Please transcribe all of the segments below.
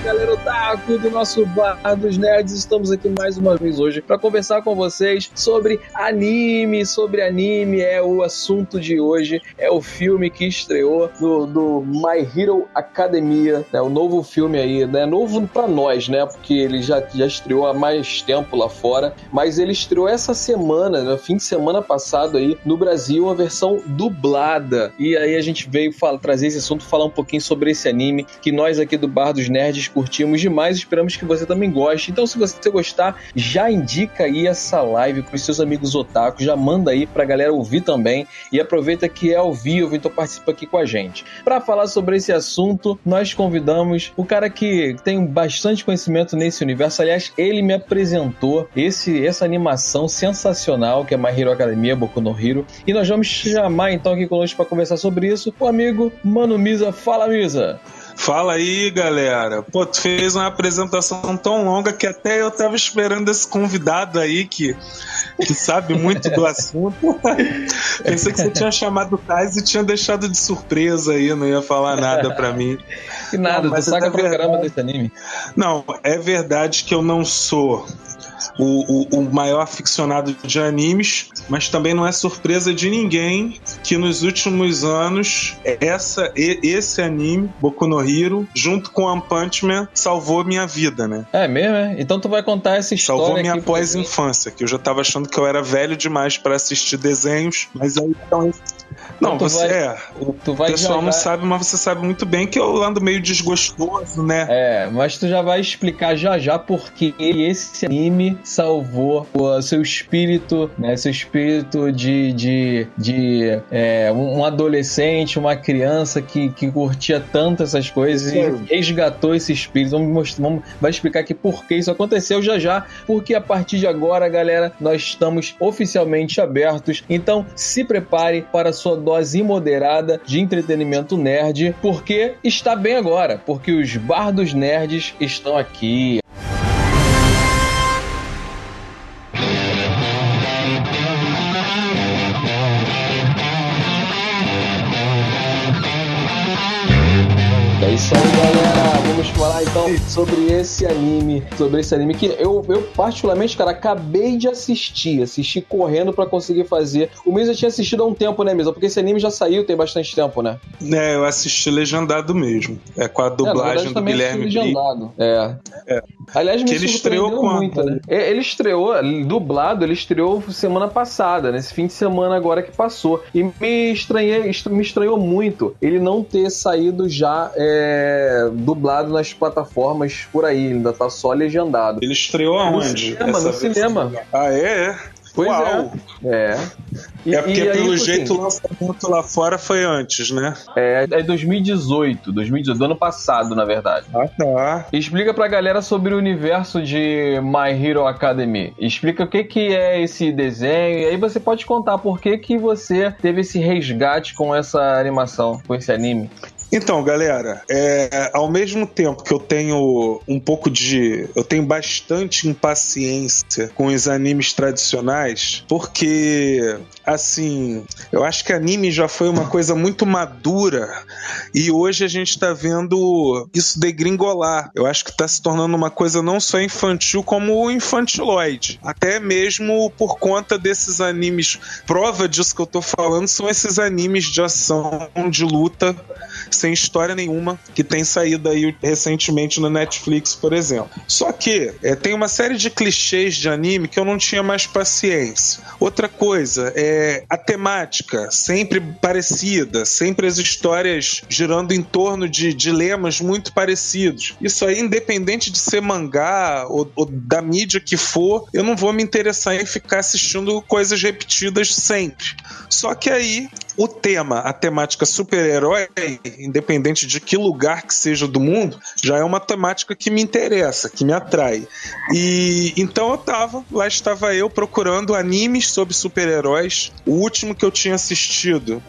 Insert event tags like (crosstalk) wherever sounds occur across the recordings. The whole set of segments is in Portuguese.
galera otaku do nosso Bar dos Nerds, estamos aqui mais uma vez hoje para conversar com vocês sobre anime, sobre anime. É o assunto de hoje, é o filme que estreou do, do My Hero Academia, né, o novo filme aí, né, novo para nós, né, porque ele já, já estreou há mais tempo lá fora, mas ele estreou essa semana, no fim de semana passado aí, no Brasil, a versão dublada, e aí a gente veio falar, trazer esse assunto, falar um pouquinho sobre esse anime que nós aqui do Bar dos Nerds curtimos demais. Esperamos que você também goste. Então, se você gostar, já indica aí essa live com os seus amigos otakus, já manda aí pra galera ouvir também e aproveita que é ao vivo, então participa aqui com a gente. Para falar sobre esse assunto, nós convidamos o cara que tem bastante conhecimento nesse universo. Aliás, ele me apresentou esse essa animação sensacional que é My Hero Academia, Boku no Hero, e nós vamos chamar então aqui conosco para conversar sobre isso o amigo Mano Misa. Fala, Misa! Fala aí, galera. Pô, tu fez uma apresentação tão longa que até eu tava esperando esse convidado aí que, que sabe muito do assunto. (laughs) Pensei que você tinha chamado o Tais e tinha deixado de surpresa aí, não ia falar nada pra mim. Que nada, não, tu saca é pra caramba desse anime. Não, é verdade que eu não sou o, o, o, maior aficionado de animes, mas também não é surpresa de ninguém que nos últimos anos essa, esse anime, Boku no Hero, junto com One Punch Man, salvou minha vida, né? É mesmo, é? Então tu vai contar essa história. Salvou minha pós-infância, que eu já tava achando que eu era velho demais para assistir desenhos, mas aí então. Não, então, você vai, é. O pessoal não sabe, mas você sabe muito bem que eu ando meio desgostoso, né? É, mas tu já vai explicar já já porque esse anime salvou o seu espírito, né? Seu espírito de, de, de é, um adolescente, uma criança que, que curtia tanto essas coisas Sim. e resgatou esse espírito. Vamos, mostrar, vamos vai explicar aqui por que isso aconteceu já já, porque a partir de agora, galera, nós estamos oficialmente abertos. Então, se prepare para a sua dose imoderada de entretenimento nerd, porque está bem agora, porque os bardos nerds estão aqui. Falar então sobre esse anime, sobre esse anime que eu, eu particularmente, cara, acabei de assistir, assisti correndo para conseguir fazer. O Misa tinha assistido há um tempo, né, Misa? Porque esse anime já saiu tem bastante tempo, né? É, eu assisti legendado mesmo. É com a dublagem é, do Guilherme legendado. É. é. Aliás, me que ele estreou com muito, a... né? É, ele estreou dublado, ele estreou semana passada, nesse fim de semana agora que passou. E me estranhei, me estranhou muito ele não ter saído já é, é, dublado nas plataformas por aí, ainda tá só legendado. Ele estreou aonde? No cinema, no cinema. Ah, é? é? Pois Uau. é. É. E, é porque, e aí, pelo tipo jeito, assim, o lançamento lá fora foi antes, né? É, é 2018, 2018, do ano passado, na verdade. Ah, tá. Explica pra galera sobre o universo de My Hero Academy. Explica o que, que é esse desenho, e aí você pode contar por que, que você teve esse resgate com essa animação, com esse anime. Então, galera, é, ao mesmo tempo que eu tenho um pouco de. Eu tenho bastante impaciência com os animes tradicionais, porque, assim, eu acho que anime já foi uma coisa muito madura e hoje a gente tá vendo isso degringolar. Eu acho que tá se tornando uma coisa não só infantil, como infantiloide. Até mesmo por conta desses animes. Prova disso que eu tô falando são esses animes de ação, de luta sem história nenhuma, que tem saído aí recentemente no Netflix, por exemplo. Só que é, tem uma série de clichês de anime que eu não tinha mais paciência. Outra coisa é a temática, sempre parecida, sempre as histórias girando em torno de dilemas muito parecidos. Isso aí, independente de ser mangá ou, ou da mídia que for, eu não vou me interessar em ficar assistindo coisas repetidas sempre. Só que aí o tema, a temática super-herói, independente de que lugar que seja do mundo, já é uma temática que me interessa, que me atrai. E então eu tava, lá estava eu procurando animes sobre super-heróis. O último que eu tinha assistido,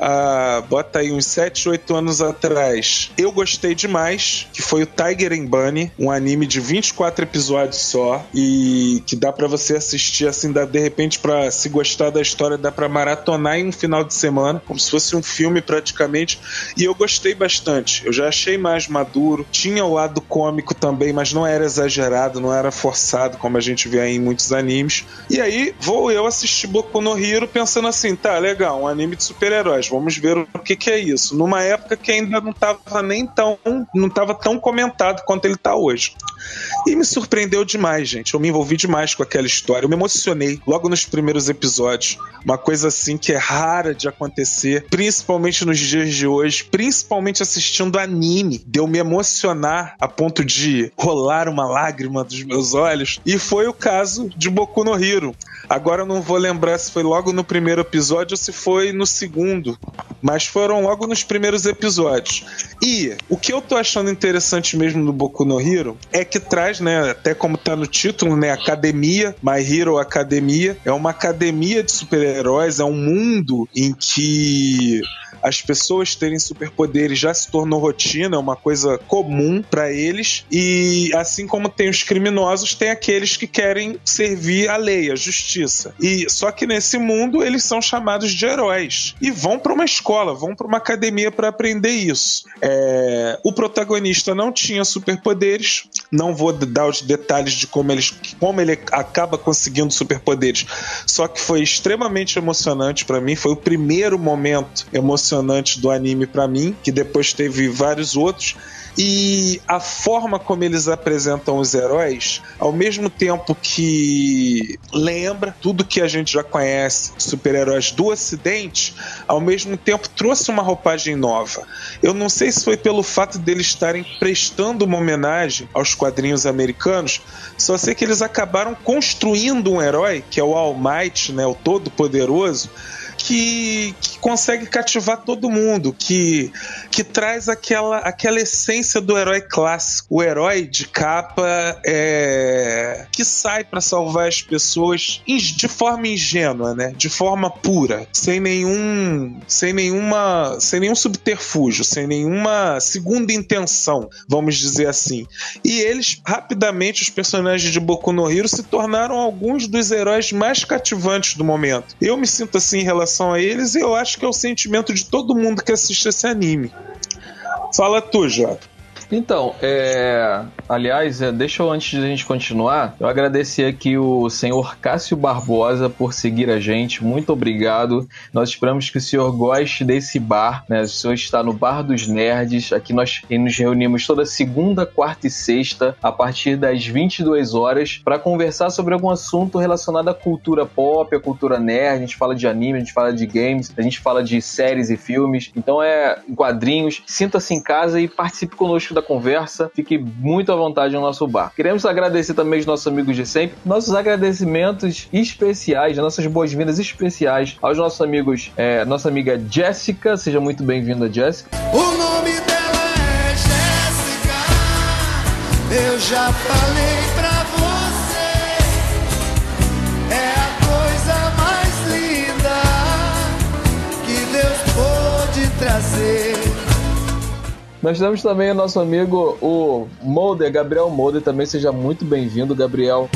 bota aí uns 7, 8 anos atrás, eu gostei demais, que foi o Tiger and Bunny, um anime de 24 episódios só e que dá para você assistir assim, dá, de repente para se gostar da história, dá para maratonar em um final de semana como se fosse um filme praticamente, e eu gostei bastante. Eu já achei mais maduro, tinha o lado cômico também, mas não era exagerado, não era forçado, como a gente vê aí em muitos animes. E aí vou eu assistir Boku no Hero pensando assim, tá, legal, um anime de super-heróis, vamos ver o que, que é isso. Numa época que ainda não tava nem tão, não tava tão comentado quanto ele tá hoje. E me surpreendeu demais, gente. Eu me envolvi demais com aquela história. Eu me emocionei logo nos primeiros episódios. Uma coisa assim que é rara de acontecer, principalmente nos dias de hoje, principalmente assistindo anime. Deu me emocionar a ponto de rolar uma lágrima dos meus olhos. E foi o caso de Boku no Hero. Agora eu não vou lembrar se foi logo no primeiro episódio ou se foi no segundo, mas foram logo nos primeiros episódios. E o que eu tô achando interessante mesmo no Boku no Hero é que traz, né, até como tá no título, né, Academia, My Hero Academia, é uma academia de super-heróis, é um mundo em que e as pessoas terem superpoderes já se tornou rotina, é uma coisa comum para eles. E assim como tem os criminosos, tem aqueles que querem servir a lei, a justiça. E só que nesse mundo eles são chamados de heróis e vão para uma escola, vão para uma academia para aprender isso. É... O protagonista não tinha superpoderes, não vou dar os detalhes de como, eles, como ele acaba conseguindo superpoderes, só que foi extremamente emocionante para mim. Foi o primeiro momento emocionante emocionante do anime para mim, que depois teve vários outros. E a forma como eles apresentam os heróis, ao mesmo tempo que lembra tudo que a gente já conhece, super-heróis do Ocidente, ao mesmo tempo trouxe uma roupagem nova. Eu não sei se foi pelo fato deles estarem prestando uma homenagem aos quadrinhos americanos, só sei que eles acabaram construindo um herói, que é o All Might, né, o Todo-Poderoso, que, que, consegue cativar todo mundo, que, que traz aquela, aquela essência do herói clássico, o herói de capa é, que sai para salvar as pessoas de forma ingênua, né? De forma pura, sem nenhum, sem nenhuma, sem nenhum subterfúgio, sem nenhuma segunda intenção, vamos dizer assim. E eles rapidamente os personagens de Boku no Hero se tornaram alguns dos heróis mais cativantes do momento. Eu me sinto assim em relação relação a eles e eu acho que é o sentimento de todo mundo que assiste esse anime. Fala tu, Jota. Então, é... aliás, é, deixa eu, antes de a gente continuar, eu agradecer aqui o senhor Cássio Barbosa por seguir a gente. Muito obrigado. Nós esperamos que o senhor goste desse bar, né? O senhor está no Bar dos Nerds. Aqui nós nos reunimos toda segunda, quarta e sexta, a partir das 22 horas, para conversar sobre algum assunto relacionado à cultura pop, à cultura nerd. A gente fala de anime, a gente fala de games, a gente fala de séries e filmes. Então é quadrinhos. Sinta-se em casa e participe conosco da conversa. Fique muito à vontade no nosso bar. Queremos agradecer também os nossos amigos de sempre. Nossos agradecimentos especiais, nossas boas-vindas especiais aos nossos amigos, é, nossa amiga Jéssica. Seja muito bem-vinda, Jéssica. O nome dela é Jéssica. Eu já falei pra Nós temos também o nosso amigo, o Molder, Gabriel Molder. Também seja muito bem-vindo, Gabriel.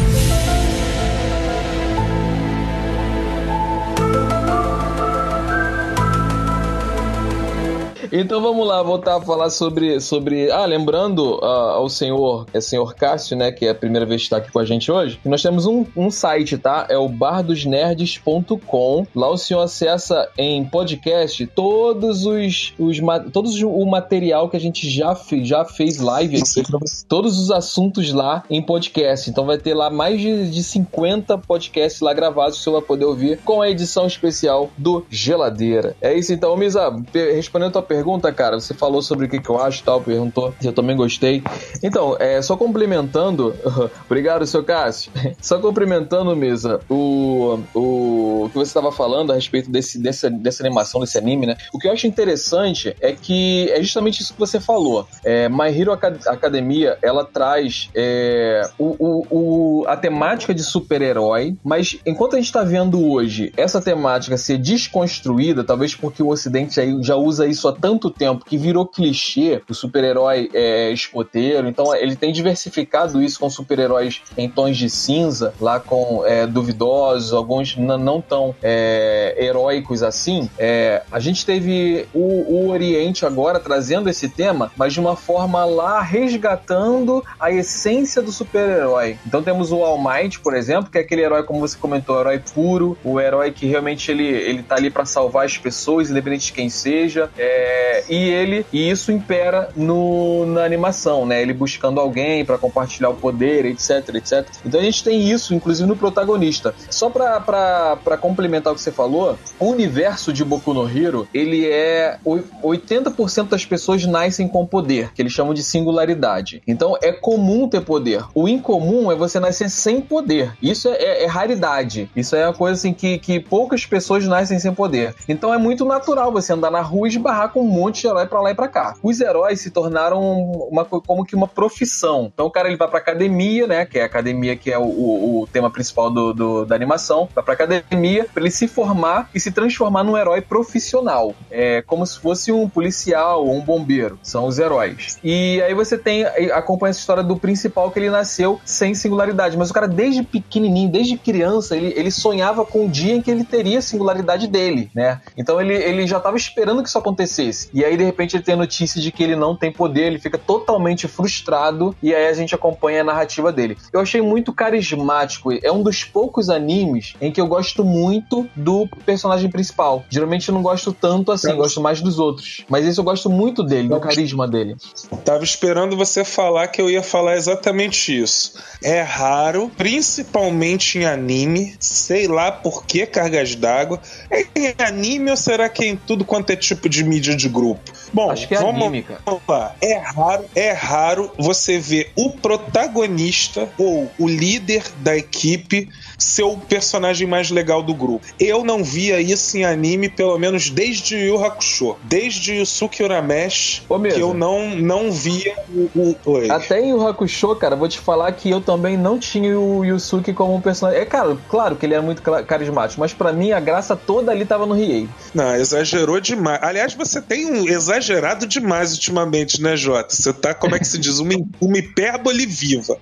Então vamos lá, voltar a falar sobre. sobre ah, lembrando uh, ao senhor, é senhor Cássio, né? Que é a primeira vez que está aqui com a gente hoje. Nós temos um, um site, tá? É o bardosnerds.com. Lá o senhor acessa em podcast todos os, os todos o material que a gente já, fe, já fez live aqui. Todos os assuntos lá em podcast. Então vai ter lá mais de, de 50 podcasts lá gravados que o senhor vai poder ouvir com a edição especial do Geladeira. É isso então, Misa. Respondendo a tua pergunta pergunta, cara, você falou sobre o que, que eu acho e tal, perguntou eu também gostei. Então, é, só complementando, (laughs) obrigado, seu Cássio. Só complementando, Mesa, o, o que você estava falando a respeito desse, dessa, dessa animação, desse anime, né? O que eu acho interessante é que é justamente isso que você falou. É, My Hero Academia, ela traz é, o, o, o, a temática de super-herói, mas enquanto a gente está vendo hoje essa temática ser desconstruída, talvez porque o Ocidente já, já usa isso há tempo que virou clichê o super-herói é, escoteiro. Então ele tem diversificado isso com super-heróis em tons de cinza, lá com é, duvidosos, alguns não tão é, heróicos assim. É, a gente teve o, o Oriente agora trazendo esse tema, mas de uma forma lá resgatando a essência do super-herói. Então temos o All Might, por exemplo, que é aquele herói, como você comentou, o herói puro, o herói que realmente ele, ele tá ali para salvar as pessoas, independente de quem seja. É, e ele, e isso impera no, na animação, né? Ele buscando alguém para compartilhar o poder, etc, etc. Então a gente tem isso, inclusive, no protagonista. Só para complementar o que você falou, o universo de Boku no Hero, ele é 80% das pessoas nascem com poder, que eles chamam de singularidade. Então é comum ter poder. O incomum é você nascer sem poder. Isso é, é, é raridade. Isso é uma coisa assim que, que poucas pessoas nascem sem poder. Então é muito natural você andar na rua e esbarrar com monte de herói pra lá e pra cá. Os heróis se tornaram uma, como que uma profissão. Então o cara ele vai pra academia, né? Que é a academia que é o, o, o tema principal do, do, da animação. Vai pra academia pra ele se formar e se transformar num herói profissional. É como se fosse um policial ou um bombeiro. São os heróis. E aí você tem, acompanha essa história do principal que ele nasceu sem singularidade. Mas o cara, desde pequenininho, desde criança, ele, ele sonhava com o dia em que ele teria a singularidade dele, né? Então ele, ele já estava esperando que isso acontecesse. E aí, de repente, ele tem a notícia de que ele não tem poder, ele fica totalmente frustrado. E aí a gente acompanha a narrativa dele. Eu achei muito carismático. É um dos poucos animes em que eu gosto muito do personagem principal. Geralmente eu não gosto tanto assim, eu gosto mais dos outros. Mas esse eu gosto muito dele, do carisma dele. Tava esperando você falar que eu ia falar exatamente isso. É raro, principalmente em anime, sei lá por que cargas d'água. É em anime ou será que é em tudo quanto é tipo de mídia de grupo? Bom, Acho que é vamos anime, cara. lá. É raro, é raro você ver o protagonista ou o líder da equipe ser o personagem mais legal do grupo. Eu não via isso em anime, pelo menos desde Yu Hakusho. Desde Yusuke Urameshi, Ô, que eu não, não via o. o. Até em Yu Hakusho, cara, vou te falar que eu também não tinha o Yusuke como um personagem. É, cara, claro que ele é muito carismático, mas pra mim a graça toda ali tava no Riei. Não, exagerou demais. Aliás, você tem um exagerado demais ultimamente, né, Jota? Você tá, como é que se diz? Uma, uma hipérbole viva.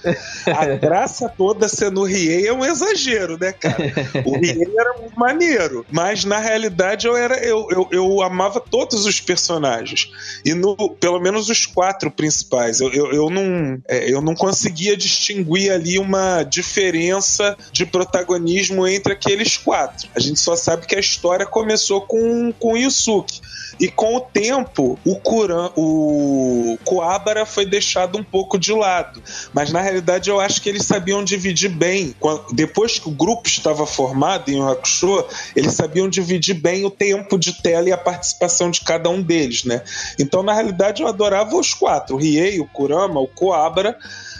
A (laughs) graça toda sendo Riei é um exagero, né, cara? O (laughs) Riei era muito maneiro. Mas na realidade eu era. Eu, eu, eu amava todos os personagens. E no, pelo menos os quatro principais. Eu, eu, eu não, é, eu não conseguia distinguir ali uma diferença de protagonismo entre aqueles quatro. A gente só sabe que a história começou com, com o Yusuke. E com o tempo, o Kuran, o Coabara foi deixado um pouco de lado. Mas na realidade eu acho que eles sabiam dividir bem. Quando- Que o grupo estava formado em Hakusho, eles sabiam dividir bem o tempo de tela e a participação de cada um deles, né? Então na realidade eu adorava os quatro: o Riei, o Kurama, o Coabara.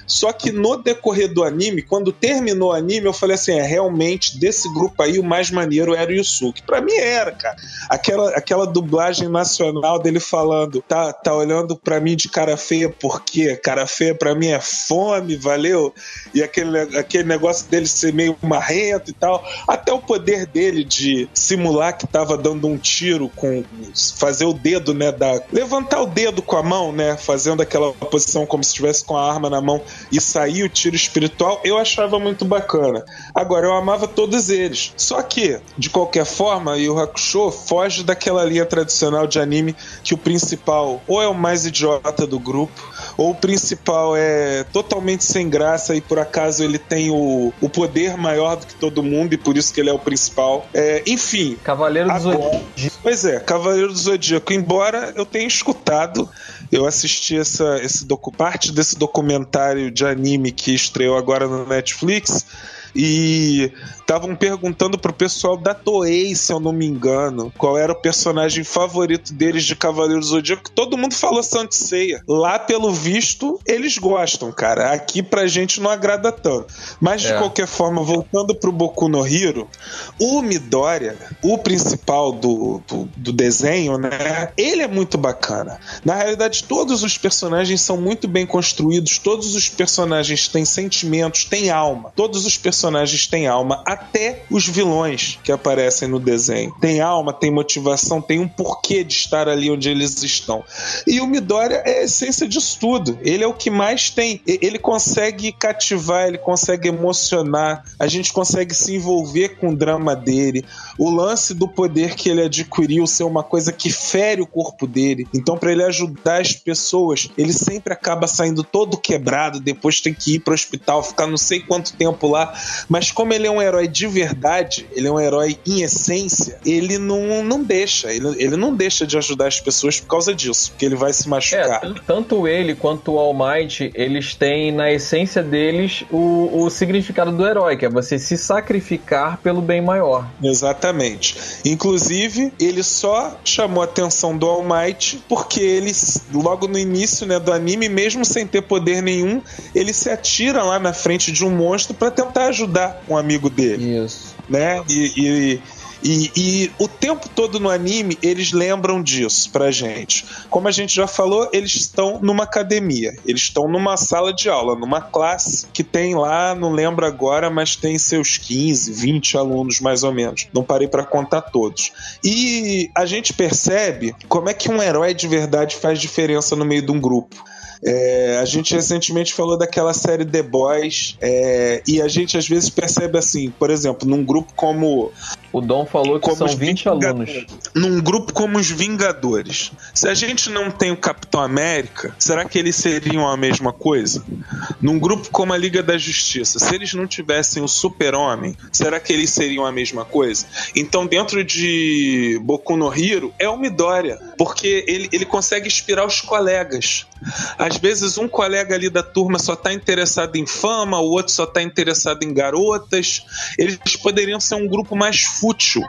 Só que no decorrer do anime, quando terminou o anime, eu falei assim: é realmente desse grupo aí o mais maneiro era o Yusuke. Pra mim era, cara. Aquela, aquela dublagem nacional dele falando: tá, tá olhando pra mim de cara feia, por quê? Cara feia pra mim é fome, valeu? E aquele, aquele negócio dele ser meio marrento e tal. Até o poder dele de simular que tava dando um tiro com. fazer o dedo, né? Da, levantar o dedo com a mão, né? Fazendo aquela posição como se estivesse com a arma na mão e sair o tiro espiritual, eu achava muito bacana. Agora, eu amava todos eles. Só que, de qualquer forma, Yu Hakusho foge daquela linha tradicional de anime que o principal ou é o mais idiota do grupo, ou o principal é totalmente sem graça e por acaso ele tem o, o poder maior do que todo mundo e por isso que ele é o principal. É, enfim, Cavaleiro do Zodíaco. Pois é, Cavaleiro do Zodíaco. Embora eu tenha escutado, eu assisti essa, esse docu, parte desse documentário de anime que estreou agora no Netflix. E estavam perguntando pro pessoal da Toei, se eu não me engano, qual era o personagem favorito deles de Cavaleiro do Zodíaco. Todo mundo falou Saint Seiya. Lá, pelo visto, eles gostam, cara. Aqui pra gente não agrada tanto. Mas de É. qualquer forma, voltando pro Boku no Hero, o Midoriya, o principal do, do, do desenho, né? Ele é muito bacana. Na realidade, todos os personagens são muito bem construídos, todos os personagens têm sentimentos, têm alma. Todos os personagens personagens têm alma, até os vilões que aparecem no desenho. Tem alma, tem motivação, tem um porquê de estar ali onde eles estão. E o Midoriya é a essência disso tudo. Ele é o que mais tem. Ele consegue cativar, ele consegue emocionar, a gente consegue se envolver com o drama dele. O lance do poder que ele adquiriu ser uma coisa que fere o corpo dele. Então, para ele ajudar as pessoas, ele sempre acaba saindo todo quebrado, depois tem que ir pro hospital, ficar não sei quanto tempo lá. Mas como ele é um herói de verdade, ele é um herói em essência, ele não, não deixa. Ele, ele não deixa de ajudar as pessoas por causa disso, porque ele vai se machucar. É, tanto ele quanto o All Might, eles têm na essência deles o, o significado do herói, que é você se sacrificar pelo bem maior. Exatamente. Inclusive, ele só chamou a atenção do All Might porque ele, logo no início né, do anime, mesmo sem ter poder nenhum, ele se atira lá na frente de um monstro para tentar ajudar um amigo dele. Isso. Né? E, e, e, e, o tempo todo no anime eles lembram disso pra gente. Como a gente já falou, eles estão numa academia, eles estão numa sala de aula, numa classe que tem lá, não lembro agora, mas tem seus 15, 20 alunos mais ou menos. Não parei para contar todos. E a gente percebe como é que um herói de verdade faz diferença no meio de um grupo. É, a gente recentemente falou daquela série The Boys é, e a gente às vezes percebe assim, por exemplo, num grupo como. O Dom falou que são 20 alunos. Num grupo como os Vingadores. Se a gente não tem o Capitão América, será que eles seriam a mesma coisa? Num grupo como a Liga da Justiça, se eles não tivessem o Super-Homem, será que eles seriam a mesma coisa? Então, dentro de Boku no Hero, é o Midoriya, porque ele, ele consegue inspirar os colegas. Às vezes um colega ali da turma só está interessado em fama, o outro só está interessado em garotas. Eles poderiam ser um grupo mais fútil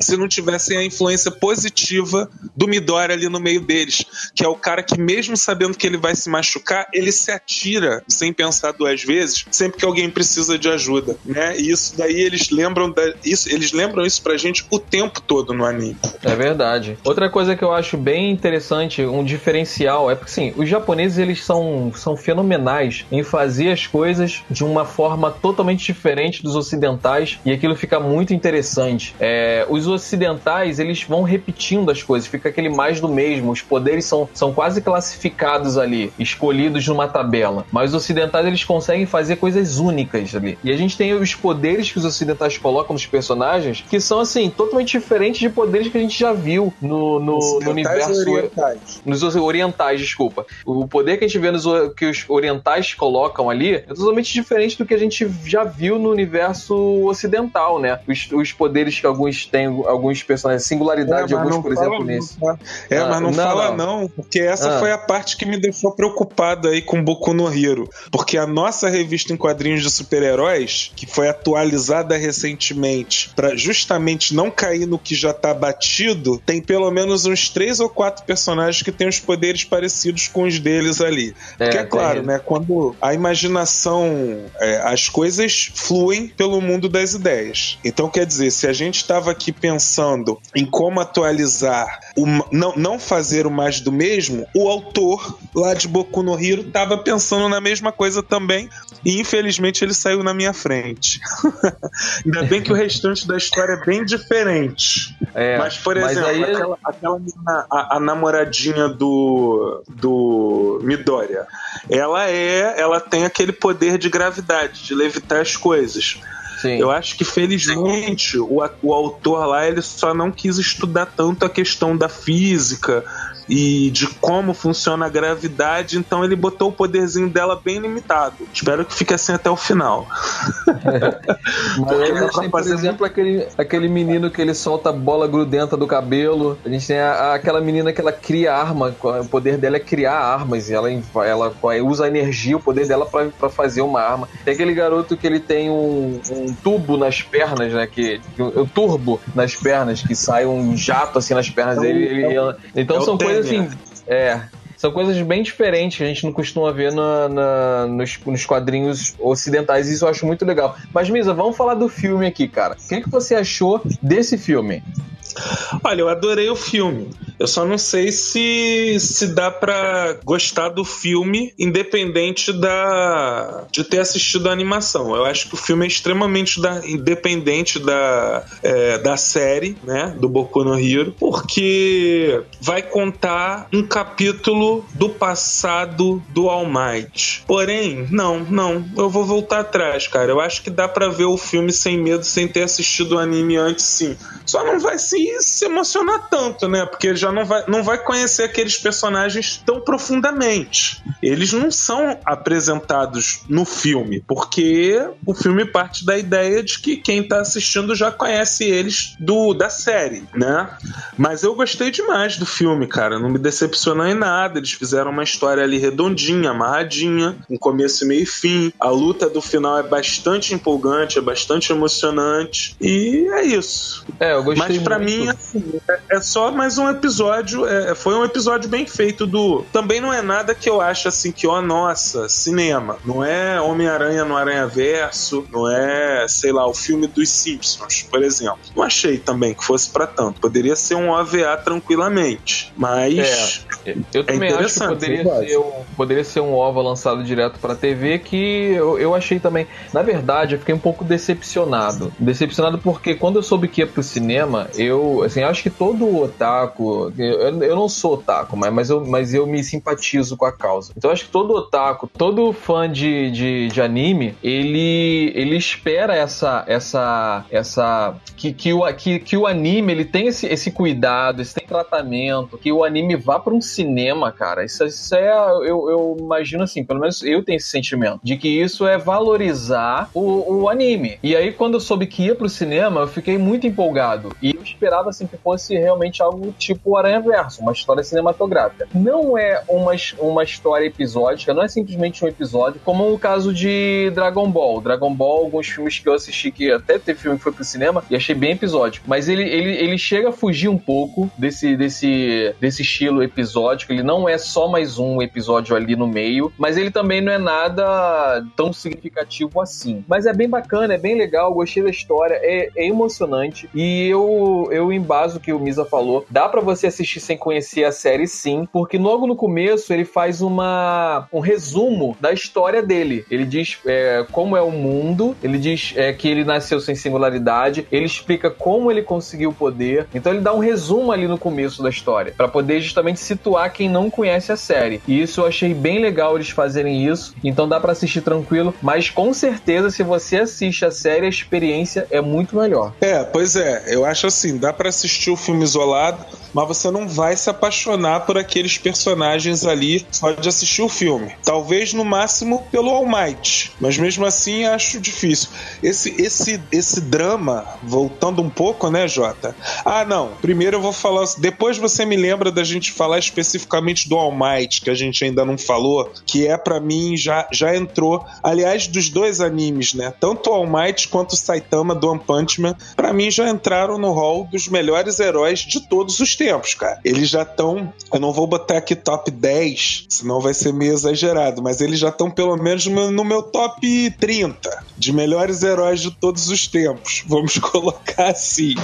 se não tivessem a influência positiva do Midori ali no meio deles, que é o cara que mesmo sabendo que ele vai se machucar, ele se atira sem pensar duas vezes, sempre que alguém precisa de ajuda, né? E isso daí eles lembram da, isso, eles lembram isso pra gente o tempo todo no anime. É verdade. Outra coisa que eu acho bem interessante, um diferencial, é porque sim, os japoneses eles são, são fenomenais em fazer as coisas de uma forma totalmente diferente dos ocidentais e aquilo fica muito interessante. É, os ocidentais eles vão repetindo as coisas, fica aquele mais do mesmo. Os poderes são, são quase classificados ali, escolhidos numa tabela. Mas os ocidentais eles conseguem fazer coisas únicas ali. E a gente tem os poderes que os ocidentais colocam nos personagens que são assim totalmente diferentes de poderes que a gente já viu no, no, no universo orientais. nos orientais, desculpa. O poder que a gente vê nos que os orientais colocam ali é totalmente diferente do que a gente já viu no universo ocidental, né? Os, os poderes que alguns têm, alguns personagens, singularidade de É, alguns, não por exemplo, nesse. tá? É, Ah, mas não, não, fala não. não, porque essa Ah. foi a parte que me deixou preocupado aí com Boku no Hero. Porque a nossa revista em quadrinhos de super-heróis, que foi atualizada recentemente para justamente não cair no que já tá batido, tem pelo menos uns três ou quatro personagens que têm os poderes parecidos com os deles ali. Porque é, claro, né? Quando a imaginação, é, as coisas fluem pelo mundo das ideias. Então, quer dizer, se a gente estava aqui pensando em como atualizar, o, não, não fazer o mais do mesmo, o autor lá de Boku no Hero estava pensando na mesma coisa também e infelizmente ele saiu na minha frente. (laughs) Ainda bem que o restante da história é bem diferente. É, Mas, por mas exemplo, aí- aquela, aquela a, a namoradinha do, do Midoriya, ela é, ela tem aquele poder de gravidade, de levitar as coisas. Sim. Eu acho que felizmente o, o autor lá ele só não quis estudar tanto a questão da física e de como funciona a gravidade, então ele botou o poderzinho dela bem limitado. Espero que fique assim até o final. (laughs) Mas aí a gente tem, por exemplo, aquele, aquele menino que ele solta bola grudenta do cabelo. A gente tem a- a- aquela menina que ela cria arma. O poder dela é criar armas. E ela, ela usa a energia, o poder dela pra, pra fazer uma arma. Tem aquele garoto que ele tem um, um tubo nas pernas, né? Que, um, um turbo nas pernas, que sai um jato assim nas pernas É dele. ele- é ele- então é são coisas assim. É. São coisas bem diferentes que a gente não costuma ver na- na- nos, nos quadrinhos ocidentais. e Isso eu acho muito legal. Mas, Misa, vamos falar do filme aqui, cara. O que, que você achou desse filme? Olha, eu adorei o filme. Eu só não sei se se dá para gostar do filme independente da de ter assistido a animação. Eu acho que o filme é extremamente da, independente da, é, da série, né, do Boku no Hero, porque vai contar um capítulo do passado do All Might. Porém, não, não, eu vou voltar atrás, cara. Eu acho que dá para ver o filme sem medo, sem ter assistido o anime antes, sim. Só não vai se, se emocionar tanto, né? Porque já não vai, não vai conhecer aqueles personagens tão profundamente. Eles não são apresentados no filme, porque o filme parte da ideia de que quem tá assistindo já conhece eles do da série, né? Mas eu gostei demais do filme, cara. Não me decepcionou em nada. Eles fizeram uma história ali redondinha, amarradinha, um começo, meio e fim. A luta do final é bastante empolgante, é bastante emocionante. E é isso. É, eu gostei Mas para mim, assim, é, é, só mais um episódio. É, foi um episódio bem feito do. Também não é nada que eu acho assim que, ó, nossa, cinema. Não é Homem-Aranha no Aranha Verso, não é, sei lá, o filme dos Simpsons, por exemplo. Não achei também que fosse para tanto. Poderia ser um OVA tranquilamente. Mas. É, eu também é acho que poderia ser, um, poderia ser um OVA lançado direto pra TV que eu, eu achei também. Na verdade, eu fiquei um pouco decepcionado. Decepcionado porque quando eu soube que ia pro cinema, eu, assim, acho que todo otaku. Eu, eu não sou otaku, mas, mas, eu, mas eu me simpatizo com a causa. Então acho que todo otaku, todo fã de, de, de anime, ele, ele espera essa. essa, essa que, que, o, que, que o anime ele tem esse, esse cuidado, esse tratamento, que o anime vá para um cinema, cara. Isso, isso é. Eu, eu imagino assim, pelo menos eu tenho esse sentimento, de que isso é valorizar o, o anime. E aí, quando eu soube que ia pro cinema, eu fiquei muito empolgado. E eu esperava assim que fosse realmente algo tipo Aranha Verso, uma história cinematográfica. Não é uma, uma história episódica, não é simplesmente um episódio, como o caso de Dragon Ball. Dragon Ball, alguns filmes que eu assisti, que até teve filme que foi pro cinema, e achei bem episódico. Mas ele, ele, ele chega a fugir um pouco desse, desse, desse estilo episódico. Ele não é só mais um episódio ali no meio, mas ele também não é nada tão significativo assim. Mas é bem bacana, é bem legal, gostei da história, é, é emocionante. E eu, eu embaso o que o Misa falou. Dá para você assistir sem conhecer a série, sim, porque logo no começo ele faz uma, um resumo da história dele. Ele diz é, como é o mundo, ele diz é, que ele nasceu sem singularidade, ele explica como ele conseguiu o poder. Então ele dá um resumo ali no começo da história, para poder justamente situar quem não conhece a série. E isso eu achei bem legal eles fazerem isso. Então dá para assistir tranquilo, mas com certeza se você assiste a série, a experiência é muito melhor. É, pois é, eu acho assim, dá para assistir o filme isolado, mas você não vai se apaixonar por aqueles personagens ali só de assistir o filme. Talvez no máximo pelo All Might, mas mesmo assim acho difícil. Esse esse esse drama, voltando um pouco, né, Jota? Ah, não. Primeiro eu vou falar, depois você me lembra da gente falar especificamente do All Might, que a gente ainda não falou, que é para mim já já entrou, aliás, dos dois animes, né? Tanto o All Might quanto o Saitama do One Punch Man, para mim já entraram no hall dos melhores heróis de todos os tempos, cara. Eles já estão. Eu não vou botar aqui top 10, senão vai ser meio exagerado, mas eles já estão pelo menos no meu top 30 de melhores heróis de todos os tempos. (laughs) Vamos colocar assim.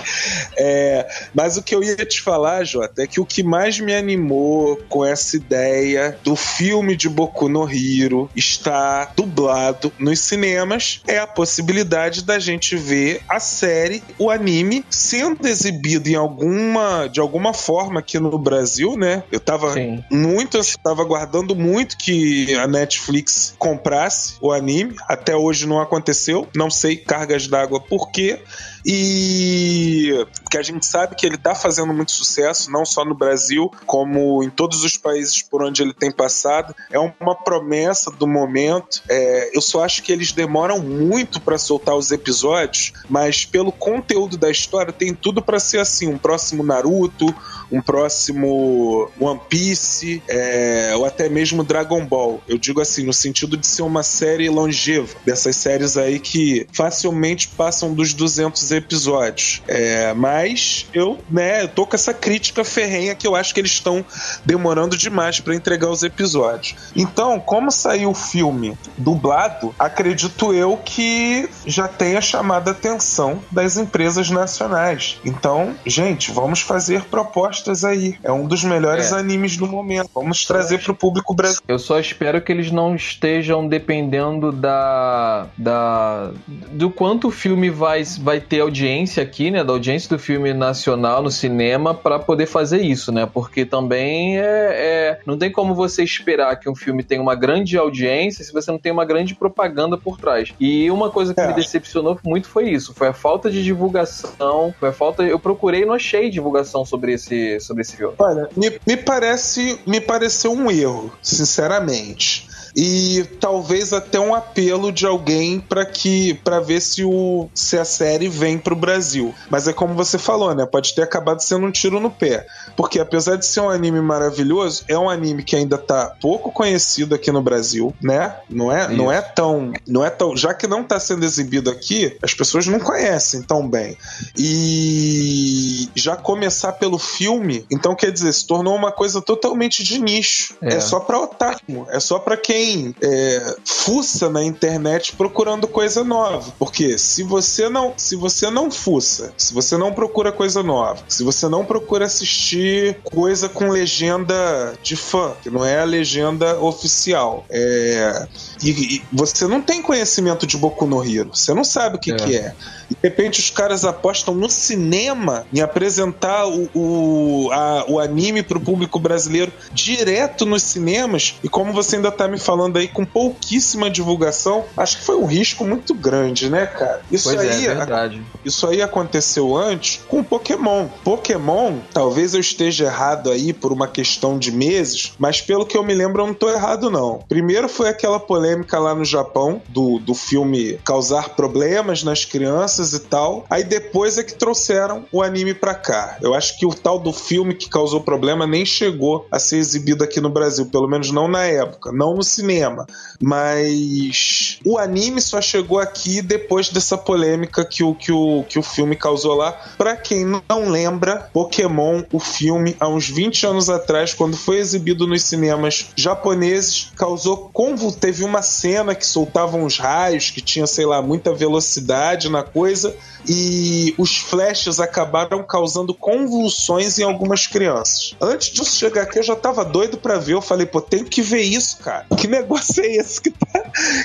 É, mas o que eu ia te falar, Jota, é que o que mais me animou com essa ideia do filme de Boku no Hiro estar dublado nos cinemas é a possibilidade da gente ver a série, o anime, sendo exibido em alguma, de alguma forma aqui no Brasil, né? Eu tava Sim. muito, eu tava aguardando muito que a Netflix comprasse o anime. Até hoje não aconteceu. Não sei cargas d'água por quê e que a gente sabe que ele está fazendo muito sucesso, não só no Brasil, como em todos os países por onde ele tem passado. É uma promessa do momento. É, eu só acho que eles demoram muito para soltar os episódios, mas pelo conteúdo da história tem tudo para ser assim, um próximo Naruto, um próximo One Piece, é, ou até mesmo Dragon Ball. Eu digo assim, no sentido de ser uma série longeva, dessas séries aí que facilmente passam dos 200 episódios. É, mas eu, né, eu tô com essa crítica ferrenha que eu acho que eles estão demorando demais para entregar os episódios. Então, como saiu o filme dublado, acredito eu que já tenha chamado a atenção das empresas nacionais. Então, gente, vamos fazer propostas aí. É um dos melhores É. animes do momento. Vamos trazer pro público brasileiro. Eu só espero que eles não estejam dependendo da, da do quanto o filme vai, vai ter audiência aqui, né? Da audiência do filme nacional no cinema pra poder fazer isso, né? Porque também é, é- não tem como você esperar que um filme tenha uma grande audiência se você não tem uma grande propaganda por trás. E uma coisa que É. me decepcionou muito foi isso, foi a falta de divulgação, foi a falta. Eu procurei e não achei divulgação sobre esse sobre esse filme. Olha, me, me parece, me pareceu um erro, sinceramente. E talvez até um apelo de alguém para que para ver se o se a série vem pro Brasil. Mas é como você falou, né? Pode ter acabado sendo um tiro no pé, porque apesar de ser um anime maravilhoso, é um anime que ainda tá pouco conhecido aqui no Brasil, né? Não é, não é tão, não é tão, já que não tá sendo exibido aqui, as pessoas não conhecem tão bem. E já começar pelo filme, então quer dizer, se tornou uma coisa totalmente de nicho. É. É, só pra otaku, é só pra quem é, fuça na internet procurando coisa nova. Porque se você não, se você não fuça, se você não procura coisa nova, se você não procura assistir coisa com legenda de fã, que não é a legenda oficial, é, e, e você não tem conhecimento de Boku no Hero, você não sabe o que É. que é. E de repente os caras apostam no cinema em apresentar o, o, a- o anime pro público brasileiro direto nos cinemas. E como você ainda tá me falando aí, com pouquíssima divulgação, acho que foi um risco muito grande, né, cara? Isso Pois é, aí é verdade. isso aí aconteceu antes com Pokémon. Pokémon, talvez eu esteja errado aí por uma questão de meses, mas pelo que eu me lembro, eu não tô errado, não. Primeiro foi aquela polêmica lá no Japão do, do filme causar problemas nas crianças e tal. Aí depois é que trouxeram o anime pra cá. Eu acho que o tal do filme que causou problema nem chegou a ser exibido aqui no Brasil, pelo menos não na época, não no cinema. Mas o anime só chegou aqui depois dessa polêmica que o, que o, que o filme causou lá. Pra quem não lembra, Pokémon, o filme, há uns 20 anos atrás, quando foi exibido nos cinemas japoneses, causou convul... Teve uma cena que soltava uns raios, que tinha, sei lá, muita velocidade na coisa, e os flashes acabaram causando convulsões em algumas crianças. Antes disso chegar aqui, eu já tava doido pra ver. Eu falei, pô, tem que ver isso, cara. Que negócio é esse que, tá,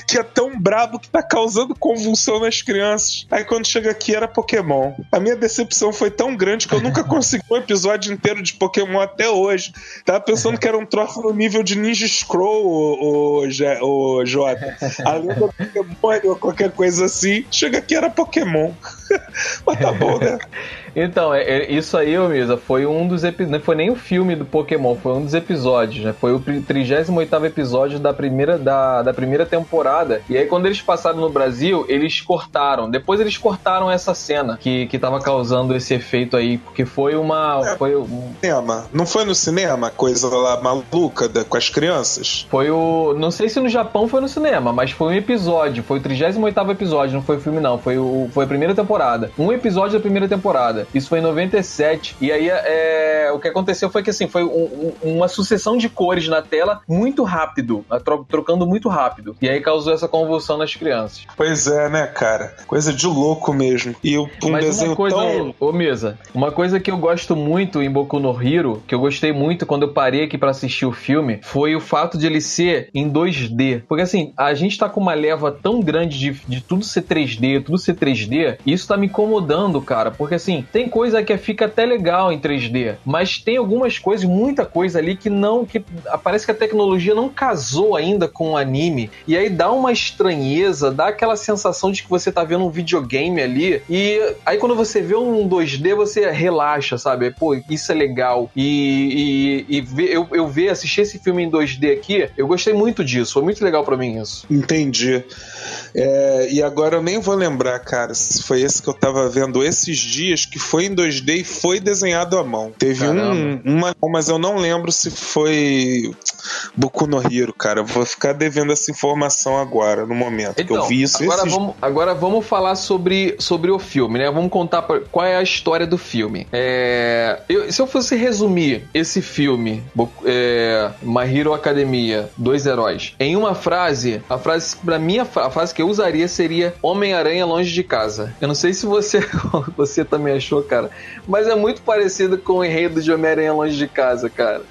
que é tão brabo que tá causando convulsão nas crianças? Aí quando chega aqui era Pokémon. A minha decepção foi tão grande que eu nunca (laughs) consegui um episódio inteiro de Pokémon até hoje. Tava pensando que era um troço no nível de Ninja Scroll, o, o, Je- o Jota. Do Pokémon ou qualquer coisa assim. Chega aqui era Pokémon. (laughs) Mas tá bom, né? Então, é, é- isso aí, ô Misa, foi um dos episódios. Não foi nem o filme do Pokémon, foi um dos episódios, né? Foi o pri- 38 episódio da primeira, da, da primeira temporada. E aí, quando eles passaram no Brasil, eles cortaram. Depois eles cortaram essa cena que, que tava causando esse efeito aí, porque foi uma. É. Foi, um- Cinema. Não foi no cinema a coisa lá maluca da- com as crianças? foi o. Não sei se no Japão foi no cinema, mas foi um episódio. Foi o 38 episódio, não foi o filme, não. Foi, o, foi a primeira temporada. Um episódio da primeira temporada. Isso foi em 97. E aí é, o que aconteceu foi que assim, foi um- um- uma sucessão de cores na tela muito rápido, tro- trocando muito rápido. E aí causou essa convulsão nas crianças. Pois é, né, cara? Coisa de louco mesmo. E um Mas desenho uma coisa, tão. ô Mesa, uma coisa que eu gosto muito em Boku no Hero, que eu gostei muito quando eu parei aqui pra assistir o filme, foi o fato de ele ser em 2D. Porque assim, a gente tá com uma leva tão grande de, de tudo ser 3D, tudo ser 3D, e isso tá me incomodando, cara. Porque assim, tem coisa que fica até legal em 3D, mas tem algumas coisas, muita coisa ali que não, que parece que a tecnologia não casou ainda com o anime, e aí dá uma estranheza, dá aquela sensação de que você tá vendo um videogame ali, e aí quando você vê um 2D, você relaxa, sabe? Pô, isso é legal. E, e, e eu, eu ver, assistir esse filme em 2D aqui, eu gostei muito disso, foi muito legal pra mim isso. Entendi. É, e agora eu nem vou lembrar, cara, se foi esse que eu tava vendo esses dias, que foi em 2D e foi desenhado à mão. Teve um, Caramba. uma, mas eu não lembro se foi Boku no Hero, cara. Vou ficar devendo essa informação agora, no momento. que eu vi isso Então, agora esses vamos, agora vamos falar sobre, sobre o filme, né? Vamos contar pra- qual é a história do filme. É, eu- se eu fosse resumir esse filme, é, My Hero Academia, Dois Heróis, em uma frase, a frase, pra mim, a, fra- a frase que eu usaria seria Homem-Aranha longe de casa. Eu não sei se você, (laughs) você também achou, cara. Mas é muito parecido com o enredo de Homem-Aranha Longe de Casa, cara.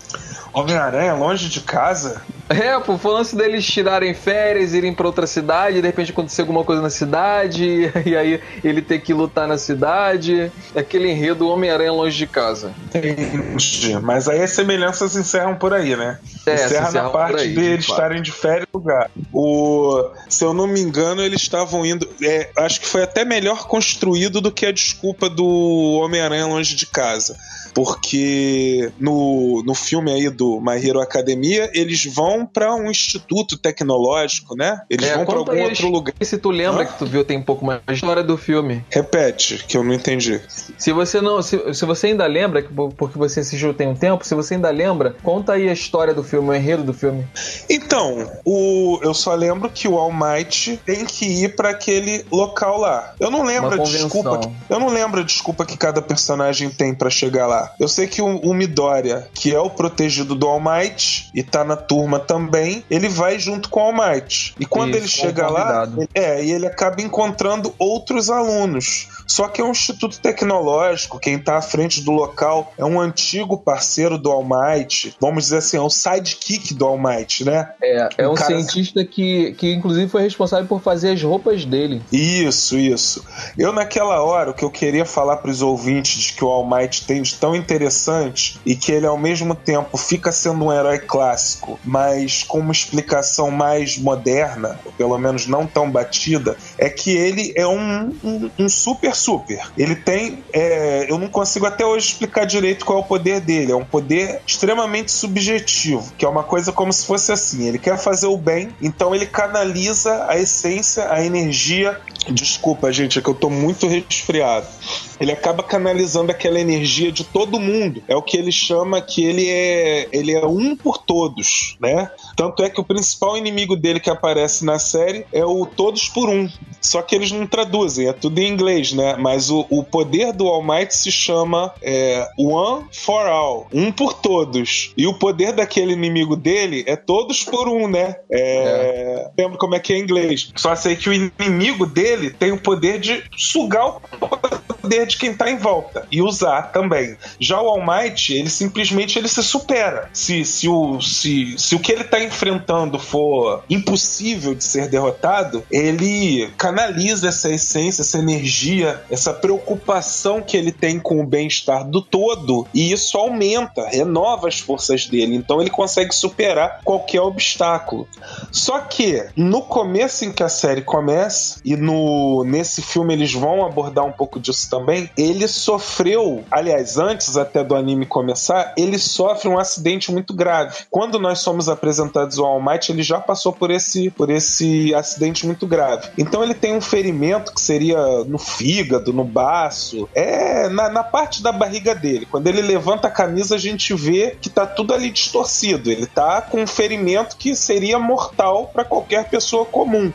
Homem-Aranha longe de casa? É, pô, foi o lance deles tirarem férias, irem pra outra cidade, de repente acontecer alguma coisa na cidade, (laughs) e aí ele ter que lutar na cidade. Aquele enredo Homem-Aranha longe de casa. Entendi. Mas aí as semelhanças encerram por aí, né? É, Encerra na parte aí, deles claro. estarem de férias no lugar. O, se eu não me engano, eles estavam indo. é, acho que foi até melhor construído do que a desculpa do Homem-Aranha longe de casa. Porque no, no filme aí do My Hero Academia, eles vão para um instituto tecnológico, né? Eles É, vão para algum outro lugar. Se tu lembra Hã? que tu viu tem um pouco mais de história do filme. Repete, que eu não entendi. Se você não, se, se você ainda lembra, que- porque você assistiu tem um tempo, se você ainda lembra, conta aí a história do filme, o enredo do filme. Então, o, eu só lembro que o All Might tem que ir para aquele local lá. Eu não lembro a desculpa. Que, eu não lembro a desculpa que cada personagem tem para chegar lá. Eu sei que o, o Midoriya, que é o protegido do All Might e tá na turma também, ele vai junto com o All Might. E quando Isso, ele chega lá, ele- é, e ele acaba encontrando outros alunos. Só que é um instituto tecnológico, quem tá à frente do local é um antigo parceiro do All Might, vamos dizer assim, é o sidekick do All Might, né? É, é um cara- cientista que, que inclusive foi responsável por fazer as roupas dele. Isso, isso. Eu naquela hora o que eu queria falar para os ouvintes de que o All Might tem de tão interessante e que ele ao mesmo tempo fica sendo um herói clássico, mas com uma explicação mais moderna, ou pelo menos não tão batida, é que ele é um, um, um super super. Ele tem, é, eu não consigo até hoje explicar direito qual é o poder dele. É um poder extremamente subjetivo, que é uma coisa como se fosse assim. Ele quer fazer o bem, então ele canaliza a essência, a energia Desculpa, gente, é que eu tô muito resfriado. Ele acaba canalizando aquela energia de todo mundo. É o que ele chama que ele é ele é um por todos, né? Tanto é que o principal inimigo dele que aparece na série é o todos por um. Só que eles não traduzem, é tudo em inglês, né? Mas o, o poder do All Might se chama é, One for All, um por todos. E o poder daquele inimigo dele é todos por um, né? É, Lembro como é que é em inglês. Só sei que o inimigo dele tem o poder de sugar o poder de quem tá em volta e usar também. Já o All Might, ele simplesmente ele se supera. Se, se, o, se, se o que ele tá enfrentando for impossível de ser derrotado, ele canaliza essa essência, essa energia, essa preocupação que ele tem com o bem-estar do todo e isso aumenta, renova as forças dele. Então ele consegue superar qualquer obstáculo. Só que no começo em que a série começa e no nesse filme eles vão abordar um pouco disso também, ele sofreu, aliás, antes até do anime começar, ele sofre um acidente muito grave. Quando nós somos apresentados ao All Might, ele já passou por esse por esse acidente muito grave. Então ele tem um ferimento que seria no fígado, no baço, é na, na parte da barriga dele. Quando ele levanta a camisa, a gente vê que tá tudo ali distorcido. Ele tá com um ferimento que seria mortal para qualquer pessoa comum.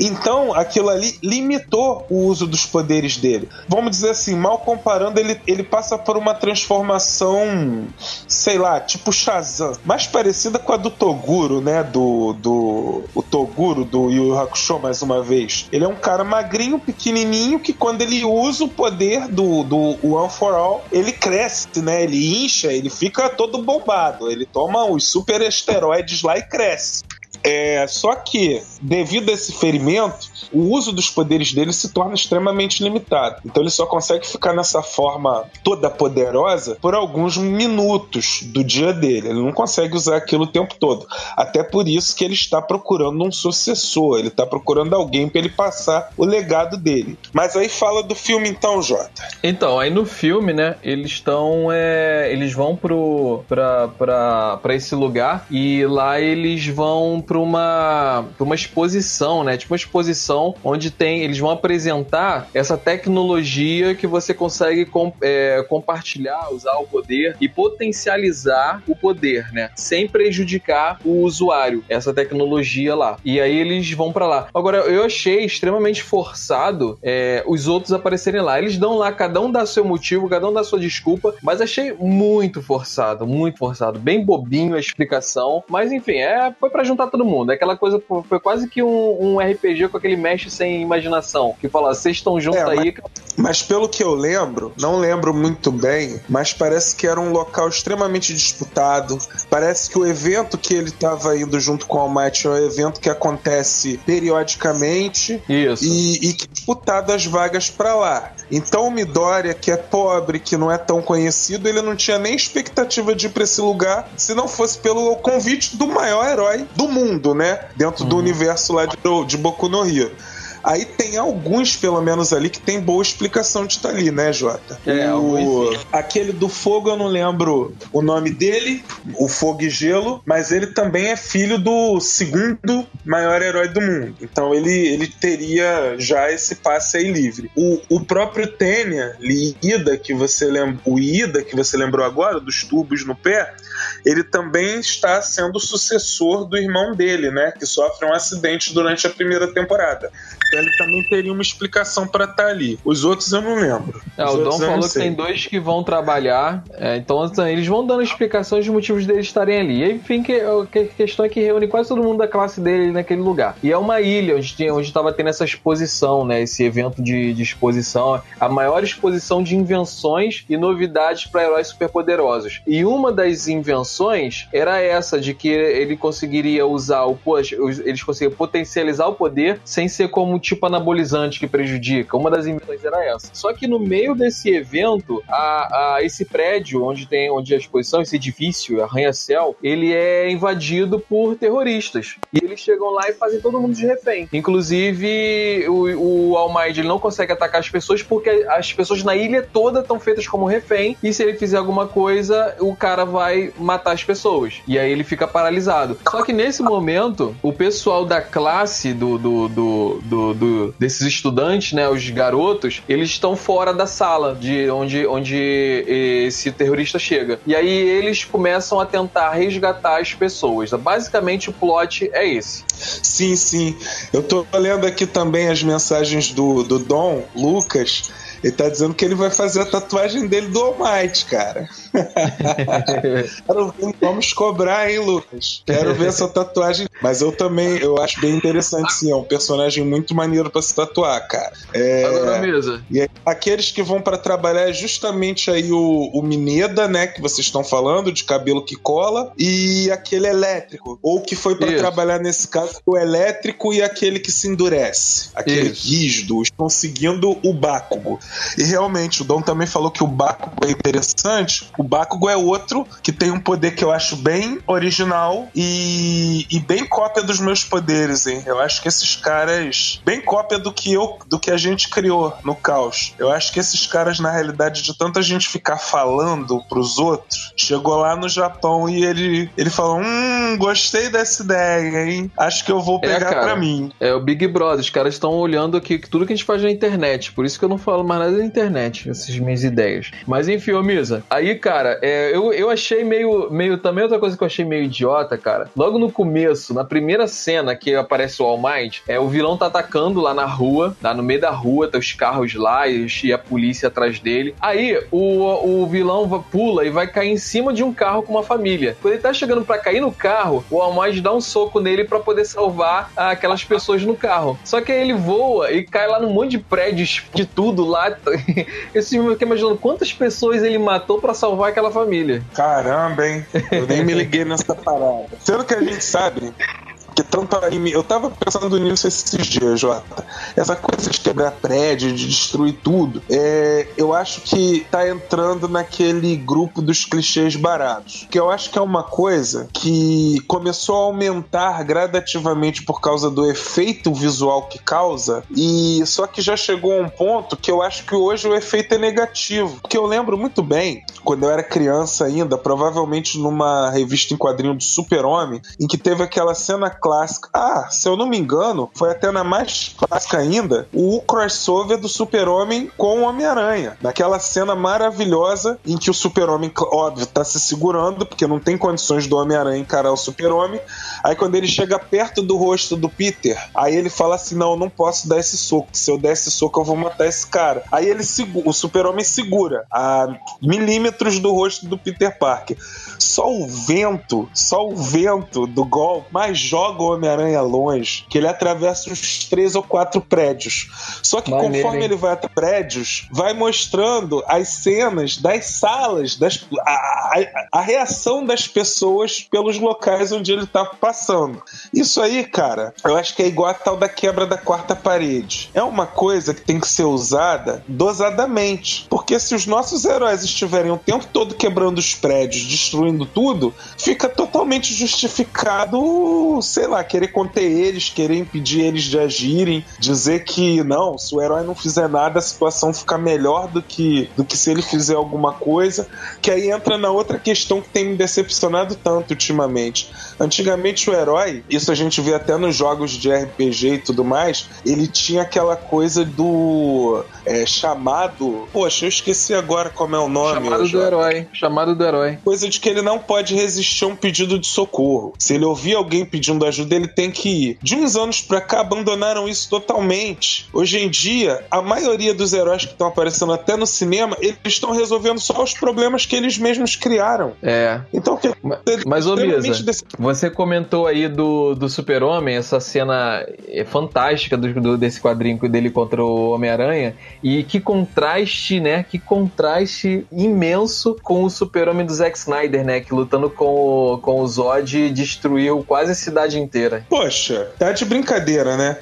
Então, aquilo ali limitou o uso dos poderes dele. Vamos dizer assim, mal comparando, ele, ele passa por uma transformação, sei lá, tipo Shazam, mais parecida com a do Toguro, né? Do, do o Toguro do Yu Yu Hakusho, mais uma vez. Ele é um cara magrinho, pequenininho, que quando ele usa o poder do, do One for All, ele cresce, né? Ele incha, ele fica todo bombado. Ele toma os super esteroides lá e cresce. É, só que, devido a esse ferimento, o uso dos poderes dele se torna extremamente limitado. Então ele só consegue ficar nessa forma toda poderosa por alguns minutos do dia dele. Ele não consegue usar aquilo o tempo todo. Até por isso que ele está procurando um sucessor. Ele está procurando alguém para ele passar o legado dele. Mas aí fala do filme então, Jota. Então, aí no filme, né, eles estão. É, eles vão pro, pra esse lugar e lá eles vão pra uma, uma exposição, né? Tipo uma exposição onde tem. Eles vão apresentar essa tecnologia que você consegue com, é, compartilhar, usar o poder e potencializar o poder, né? Sem prejudicar o usuário, essa tecnologia lá. E aí eles vão pra lá. Agora, eu achei extremamente forçado é, os outros aparecerem lá. Eles dão lá, cada um dá seu motivo, cada um dá sua desculpa, mas achei muito forçado, muito forçado. Bem bobinho a explicação. Mas enfim, é, foi pra juntar todo todo mundo. É aquela coisa, foi quase que um, um RPG com aquele mexe sem imaginação. Que fala, vocês estão juntos é, aí. Mas, mas, pelo que eu lembro, não lembro muito bem, mas parece que era um local extremamente disputado. Parece que o evento que ele estava indo junto com o Almighty é um evento que acontece periodicamente. Isso. E, e que é disputado as vagas para lá. Então o Midoriya, que é pobre, que não é tão conhecido, ele não tinha nem expectativa de ir pra esse lugar se não fosse pelo convite do maior herói do mundo, né? Dentro uhum. do universo lá de, de Boku no Rio. Aí tem alguns, pelo menos ali, que tem boa explicação de estar ali, né, Jota? É, o... Aquele do fogo, eu não lembro o nome dele, o Fogo e Gelo, mas ele também é filho do segundo maior herói do mundo. Então ele, ele teria já esse passe aí livre. O, o próprio Tênia, Ida, que você lembra, o Ida, que você lembrou agora, dos tubos no pé, ele também está sendo sucessor do irmão dele, né? Que sofre um acidente durante a primeira temporada. Então ele também teria uma explicação para estar tá ali. Os outros eu não lembro. É, o Dom falou que tem dois que vão trabalhar, é, então assim, eles vão dando explicações dos motivos deles estarem ali. E, enfim, que, a questão é que reúne quase todo mundo da classe dele naquele lugar. E é uma ilha onde onde estava tendo essa exposição, né? Esse evento de, de exposição, a maior exposição de invenções e novidades para heróis superpoderosos. E uma das invenções era essa de que ele conseguiria usar o eles conseguiam potencializar o poder sem ser como tipo anabolizante que prejudica. Uma das invenções era essa. Só que no meio desse evento, a, a esse prédio onde tem onde a exposição, esse edifício, arranha-céu, ele é invadido por terroristas. E eles chegam lá e fazem todo mundo de refém. Inclusive, o, o Almighty ele não consegue atacar as pessoas porque as pessoas na ilha toda estão feitas como refém. E se ele fizer alguma coisa, o cara vai matar as pessoas. E aí ele fica paralisado. Só que nesse momento, o pessoal da classe do, do, do, do do, desses estudantes, né, os garotos, eles estão fora da sala de onde, onde esse terrorista chega. E aí eles começam a tentar resgatar as pessoas. Basicamente o plot é esse. Sim, sim. Eu tô lendo aqui também as mensagens do, do Dom Lucas ele tá dizendo que ele vai fazer a tatuagem dele do All Might, cara. (laughs) Vamos cobrar, hein, Lucas? Quero ver essa tatuagem. Mas eu também, eu acho bem interessante, sim. É um personagem muito maneiro para se tatuar, cara. É... Agora mesa. E aqueles que vão para trabalhar é justamente aí o, o Mineda, né, que vocês estão falando, de cabelo que cola, e aquele elétrico. Ou que foi para trabalhar nesse caso, o elétrico e aquele que se endurece. Aquele Isso. rígido, conseguindo o Bakugo. E realmente, o Dom também falou que o Bakugo é interessante. O Bakugo é outro que tem um poder que eu acho bem original e, e bem cópia dos meus poderes, hein? Eu acho que esses caras. Bem cópia do que eu do que a gente criou no caos. Eu acho que esses caras, na realidade, de tanta gente ficar falando pros outros, chegou lá no Japão e ele, ele falou: Hum, gostei dessa ideia, hein? Acho que eu vou é, pegar é, pra mim. É o Big Brother, os caras estão olhando aqui tudo que a gente faz na internet. Por isso que eu não falo mais nada da internet, essas minhas ideias. Mas enfim, ô Misa, aí, cara, é, eu, eu achei meio, meio. Também outra coisa que eu achei meio idiota, cara. Logo no começo, na primeira cena que aparece o All Might, é, o vilão tá atacando lá na rua, lá no meio da rua, tá os carros lá e, e a polícia atrás dele. Aí o, o vilão pula e vai cair em cima de um carro com uma família. Quando ele tá chegando para cair no carro, o All Might dá um soco nele para poder salvar aquelas pessoas no carro. Só que aí ele voa e cai lá num monte de prédios de tudo lá, (laughs) esse filme eu fiquei imaginando quantas pessoas ele matou para salvar aquela família. Caramba, hein? Eu nem me liguei nessa parada. Sendo que a gente sabe que tanto anime. Eu tava pensando nisso esses dias, Jota. Essa coisa de quebrar prédio, de destruir tudo, é, eu acho que tá entrando naquele grupo dos clichês baratos. Que eu acho que é uma coisa que começou a aumentar gradativamente por causa do efeito visual que causa, e só que já chegou a um ponto que eu acho que hoje o efeito é negativo. Porque eu lembro muito bem, quando eu era criança ainda, provavelmente numa revista em quadrinho do Super-Homem, em que teve aquela cena clássica. Ah, se eu não me engano, foi até na mais clássica ainda, o crossover do Super-Homem com o Homem-Aranha. Naquela cena maravilhosa em que o Super-Homem, óbvio, tá se segurando, porque não tem condições do Homem-Aranha encarar o Super-Homem. Aí quando ele chega perto do rosto do Peter, aí ele fala assim: não, eu não posso dar esse soco. Se eu der esse soco, eu vou matar esse cara. Aí ele o Super-Homem segura a milímetros do rosto do Peter Parker. Só o vento, só o vento do golpe mais joga joga o Homem-Aranha longe, que ele atravessa uns três ou quatro prédios. Só que Maneiro, conforme hein? ele vai até prédios, vai mostrando as cenas das salas, das, a, a, a reação das pessoas pelos locais onde ele tá passando. Isso aí, cara, eu acho que é igual a tal da quebra da quarta parede. É uma coisa que tem que ser usada dosadamente. Porque se os nossos heróis estiverem o tempo todo quebrando os prédios, destruindo tudo, fica totalmente justificado, sei lá, querer conter eles, querer impedir eles de agirem, dizer que não, se o herói não fizer nada, a situação fica melhor do que, do que se ele fizer alguma coisa. Que aí entra na outra questão que tem me decepcionado tanto ultimamente. Antigamente o herói, isso a gente vê até nos jogos de RPG e tudo mais, ele tinha aquela coisa do é, chamado. Poxa, eu esqueci agora como é o nome. Chamado do herói. Chamado do herói. Coisa de que ele não pode resistir a um pedido de socorro. Se ele ouvir alguém pedindo ajuda, ele tem que ir. De uns anos pra cá, abandonaram isso totalmente. Hoje em dia, a maioria dos heróis que estão aparecendo até no cinema, eles estão resolvendo só os problemas que eles mesmos criaram. É. Então, que mas, mas ô Misa, desse... você comentou aí do, do Super-Homem, essa cena é fantástica do, do, desse quadrinho dele contra o Homem-Aranha. E que contraste, né? Que contraste imenso com o super-homem do Zack Snyder, né? Que lutando com o, com o Zod destruiu quase a cidade inteira. Poxa, tá de brincadeira, né?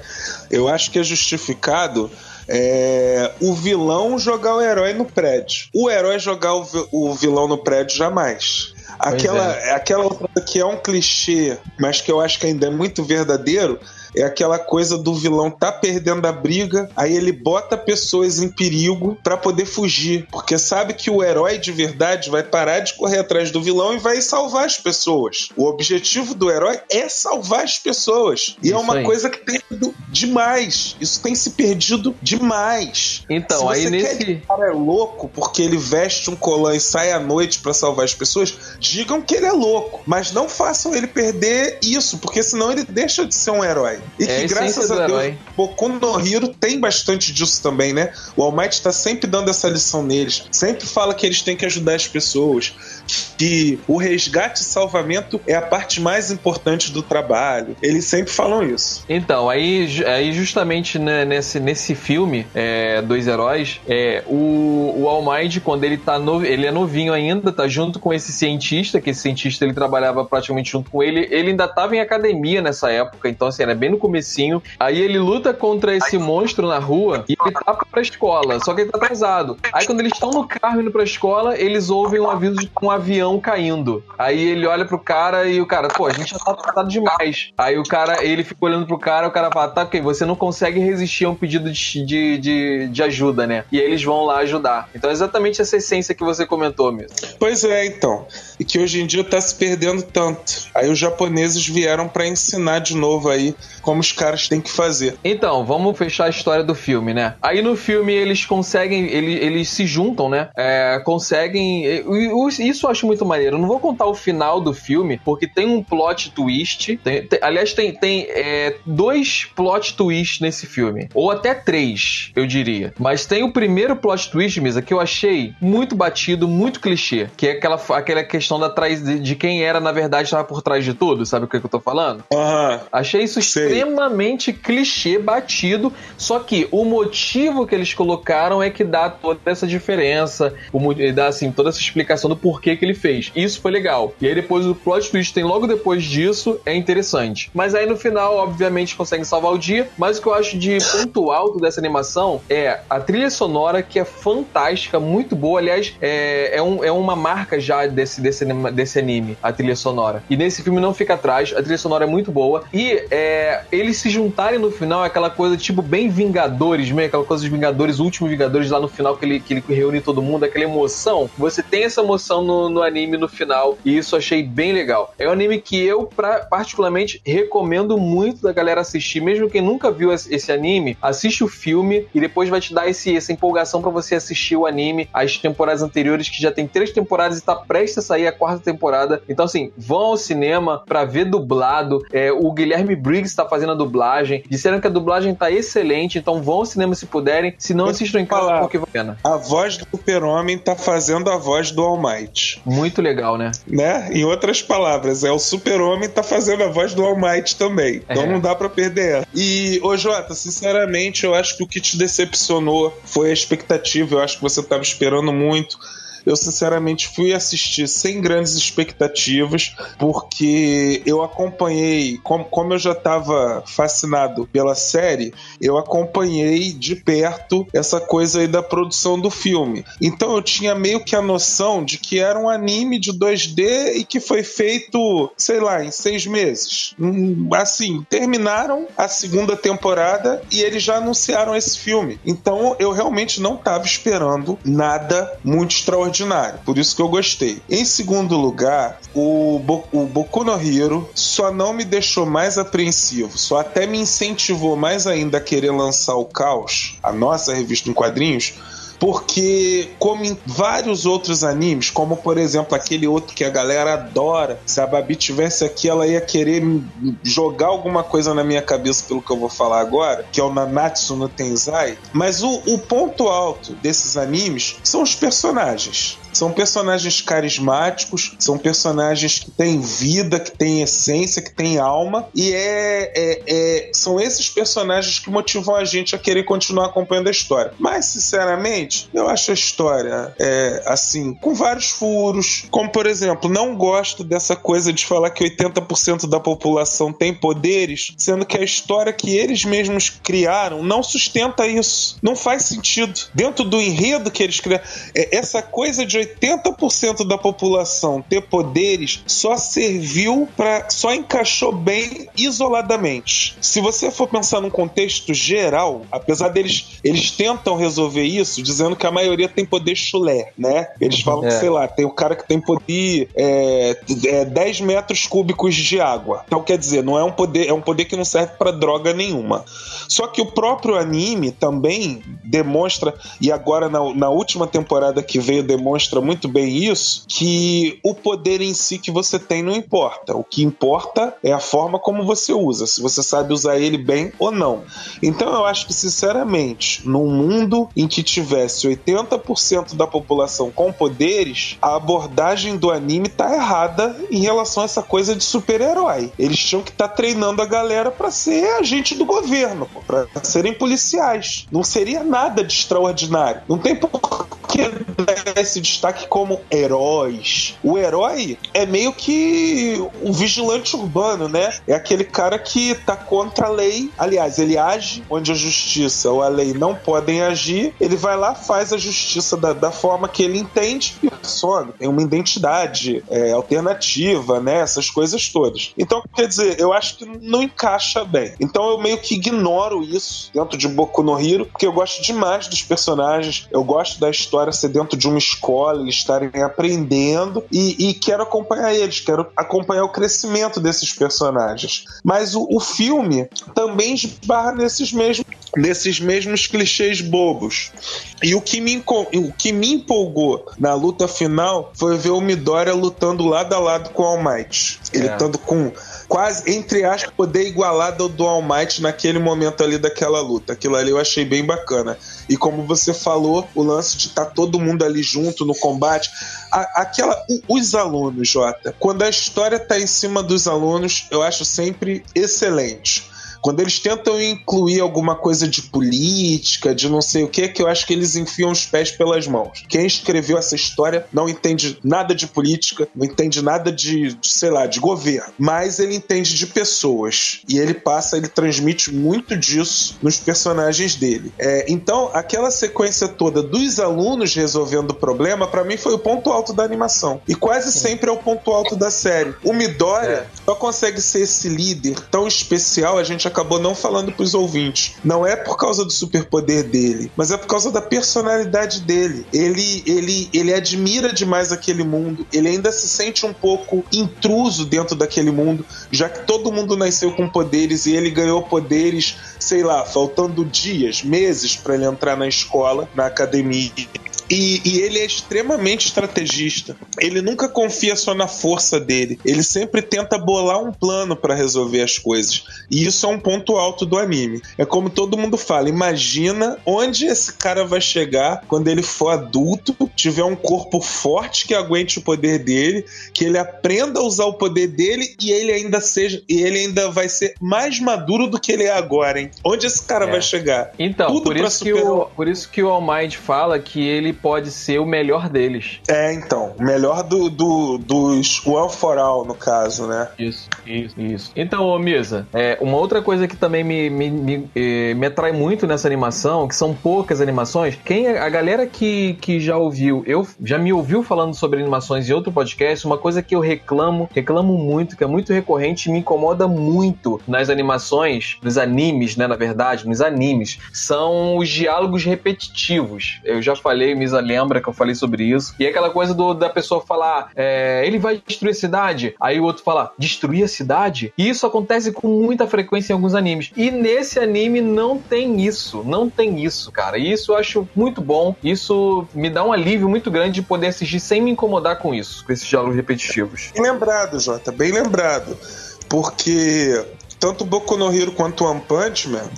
Eu acho que é justificado é, o vilão jogar o herói no prédio. O herói jogar o, o vilão no prédio jamais. Aquela, é. aquela outra que é um clichê, mas que eu acho que ainda é muito verdadeiro, é aquela coisa do vilão tá perdendo a briga, aí ele bota pessoas em perigo para poder fugir, porque sabe que o herói de verdade vai parar de correr atrás do vilão e vai salvar as pessoas. O objetivo do herói é salvar as pessoas. E é Isso é uma aí. coisa que tem demais. Isso tem se perdido demais. Então, aí nesse que o cara é louco porque ele veste um colã e sai à noite para salvar as pessoas, digam que ele é louco, mas não façam ele perder isso, porque senão ele deixa de ser um herói. E é que graças a Deus, Boku no Hiro tem bastante disso também, né? O All Might tá sempre dando essa lição neles. Sempre fala que eles têm que ajudar as pessoas. Que o resgate e salvamento é a parte mais importante do trabalho. Eles sempre falam isso. Então, aí, aí justamente né, nesse, nesse filme, é, Dois Heróis, é, o, o All Might, quando ele tá no, ele é novinho ainda, tá junto com esse cientista, que esse cientista ele trabalhava praticamente junto com ele. Ele ainda tava em academia nessa época, então assim, era bem no comecinho. Aí ele luta contra esse monstro na rua e ele tá pra escola, só que ele tá atrasado. Aí quando eles estão no carro indo pra escola, eles ouvem um aviso de um avião caindo. Aí ele olha pro cara e o cara, pô, a gente já tá atrasado demais. Aí o cara, ele fica olhando pro cara, o cara fala, tá ok, você não consegue resistir a um pedido de, de, de, de ajuda, né? E aí eles vão lá ajudar. Então é exatamente essa essência que você comentou mesmo. Pois é, então. E que hoje em dia tá se perdendo tanto. Aí os japoneses vieram para ensinar de novo aí como os caras têm que fazer. Então, vamos fechar a história do filme, né? Aí no filme eles conseguem, eles, eles se juntam, né? É, conseguem. Isso eu acho muito maneiro. Eu não vou contar o final do filme, porque tem um plot twist. Tem, tem, aliás, tem, tem é, dois plot twists nesse filme. Ou até três, eu diria. Mas tem o primeiro plot twist, Misa, que eu achei muito batido, muito clichê. Que é aquela, aquela questão da trás de, de quem era, na verdade, estava por trás de tudo. Sabe o que, que eu tô falando? Aham. Achei isso Sei extremamente clichê, batido. Só que o motivo que eles colocaram é que dá toda essa diferença, o, dá assim, toda essa explicação do porquê que ele fez. Isso foi legal. E aí depois o plot twist tem logo depois disso, é interessante. Mas aí no final, obviamente, conseguem salvar o dia. Mas o que eu acho de ponto alto dessa animação é a trilha sonora, que é fantástica, muito boa. Aliás, é, é, um, é uma marca já desse, desse, desse anime, a trilha sonora. E nesse filme não fica atrás, a trilha sonora é muito boa. E é, eles se juntarem no final é aquela coisa tipo bem Vingadores, meio aquela coisa de Vingadores, último Vingadores lá no final que ele, que ele reúne todo mundo, aquela emoção. Você tem essa emoção no, no anime no final e isso achei bem legal. É um anime que eu pra, particularmente recomendo muito da galera assistir, mesmo quem nunca viu esse anime, assiste o filme e depois vai te dar esse, essa empolgação para você assistir o anime, as temporadas anteriores que já tem três temporadas e tá prestes a sair a quarta temporada. Então assim, vão ao cinema para ver dublado. É, o Guilherme Briggs tá fazendo a dublagem. Disseram que a dublagem tá excelente, então vão ao cinema se puderem. Se não, assistam em casa porque vale a pena. A voz do Super-Homem tá fazendo a voz do All Might. Muito legal, né? Né? Em outras palavras, é o Super-Homem tá fazendo a voz do All Might também. Então é. não dá para perder ela. E, ô Jota, sinceramente, eu acho que o que te decepcionou foi a expectativa. Eu acho que você tava esperando muito eu sinceramente fui assistir sem grandes expectativas, porque eu acompanhei, como, como eu já estava fascinado pela série, eu acompanhei de perto essa coisa aí da produção do filme. Então eu tinha meio que a noção de que era um anime de 2D e que foi feito, sei lá, em seis meses. Hum, assim, terminaram a segunda temporada e eles já anunciaram esse filme. Então eu realmente não estava esperando nada muito extraordinário extraordinário, por isso que eu gostei. Em segundo lugar, o, Bo o Boku no Hero só não me deixou mais apreensivo, só até me incentivou mais ainda a querer lançar o Caos, a nossa revista em quadrinhos, porque, como em vários outros animes, como por exemplo aquele outro que a galera adora, se a Babi tivesse aqui, ela ia querer jogar alguma coisa na minha cabeça pelo que eu vou falar agora, que é o Nanatsu no Tenzai. Mas o, o ponto alto desses animes são os personagens. São personagens carismáticos, são personagens que têm vida, que têm essência, que têm alma, e é, é, é, são esses personagens que motivam a gente a querer continuar acompanhando a história. Mas, sinceramente, eu acho a história é, assim, com vários furos, como por exemplo, não gosto dessa coisa de falar que 80% da população tem poderes, sendo que a história que eles mesmos criaram não sustenta isso. Não faz sentido. Dentro do enredo que eles criaram, é, essa coisa de 80% da população ter poderes só serviu para só encaixou bem isoladamente. Se você for pensar num contexto geral, apesar deles eles tentam resolver isso dizendo que a maioria tem poder chulé, né? Eles falam é. que, sei lá, tem o cara que tem poder é, é 10 metros cúbicos de água. Então, quer dizer, não é um poder, é um poder que não serve para droga nenhuma. Só que o próprio anime também demonstra, e agora na, na última temporada que veio, demonstra demonstra muito bem isso, que o poder em si que você tem não importa. O que importa é a forma como você usa, se você sabe usar ele bem ou não. Então eu acho que, sinceramente, num mundo em que tivesse 80% da população com poderes, a abordagem do anime tá errada em relação a essa coisa de super-herói. Eles tinham que estar tá treinando a galera para ser agente do governo, para serem policiais. Não seria nada de extraordinário. Não tem por que dar esse destaque como heróis. O herói é meio que um vigilante urbano, né? É aquele cara que tá contra a lei. Aliás, ele age onde a justiça ou a lei não podem agir. Ele vai lá, faz a justiça da, da forma que ele entende e Tem uma identidade é, alternativa, né? Essas coisas todas. Então, quer dizer, eu acho que não encaixa bem. Então eu meio que ignoro isso dentro de Boku no Hero, porque eu gosto demais dos personagens, eu gosto da história ser dentro de uma escola, eles estarem aprendendo e, e quero acompanhar eles, quero acompanhar o crescimento desses personagens. Mas o, o filme também esbarra nesses mesmos nesses mesmos clichês bobos. E o que, me, o que me empolgou na luta final foi ver o Midoriya lutando lado a lado com o All Might. Ele é. estando com quase, entre aspas, poder igualar do, do All Might naquele momento ali daquela luta. Aquilo ali eu achei bem bacana. E como você falou, o lance de estar tá todo mundo ali junto no combate. A, aquela, os alunos, Jota, quando a história está em cima dos alunos, eu acho sempre excelente quando eles tentam incluir alguma coisa de política, de não sei o que, que eu acho que eles enfiam os pés pelas mãos. Quem escreveu essa história não entende nada de política, não entende nada de, de sei lá, de governo, mas ele entende de pessoas e ele passa, ele transmite muito disso nos personagens dele. É, então, aquela sequência toda dos alunos resolvendo o problema, para mim foi o ponto alto da animação e quase sempre é o ponto alto da série. O Midoriya é. só consegue ser esse líder tão especial, a gente acabou não falando pros ouvintes. Não é por causa do superpoder dele, mas é por causa da personalidade dele. Ele, ele, ele admira demais aquele mundo, ele ainda se sente um pouco intruso dentro daquele mundo, já que todo mundo nasceu com poderes e ele ganhou poderes, sei lá, faltando dias, meses para ele entrar na escola, na academia. E, e, ele é extremamente estrategista. Ele nunca confia só na força dele. Ele sempre tenta bolar um plano para resolver as coisas. E isso é um ponto alto do anime. É como todo mundo fala, imagina onde esse cara vai chegar quando ele for adulto, tiver um corpo forte que aguente o poder dele, que ele aprenda a usar o poder dele e ele ainda seja e ele ainda vai ser mais maduro do que ele é agora, hein? Onde esse cara é. vai chegar? Então, Tudo por isso, que o, por isso que o All Might fala que ele pode ser o melhor deles. É, então, o melhor do, do, dos One for All, no caso, né? Isso, isso, isso. Então, ô Misa, é, uma outra coisa que também me, me, me, eh, me atrai muito nessa animação, que são poucas animações, quem a galera que, que já ouviu, eu já me ouviu falando sobre animações em outro podcast, uma coisa que eu reclamo, reclamo muito, que é muito recorrente, me incomoda muito nas animações, nos animes, né, na verdade, nos animes, são os diálogos repetitivos. Eu já falei, Misa lembra que eu falei sobre isso. E é aquela coisa do, da pessoa falar, é, ele vai destruir a cidade, aí o outro fala, destruir a cidade? E isso acontece com muita frequência em alguns animes. E nesse anime não tem isso, não tem isso, cara. E isso eu acho muito bom. Isso me dá um alívio muito grande de poder assistir sem me incomodar com isso, com esses diálogos repetitivos. Bem lembrado, Jota, bem lembrado. Porque tanto Boku no Hero quanto One Punch Man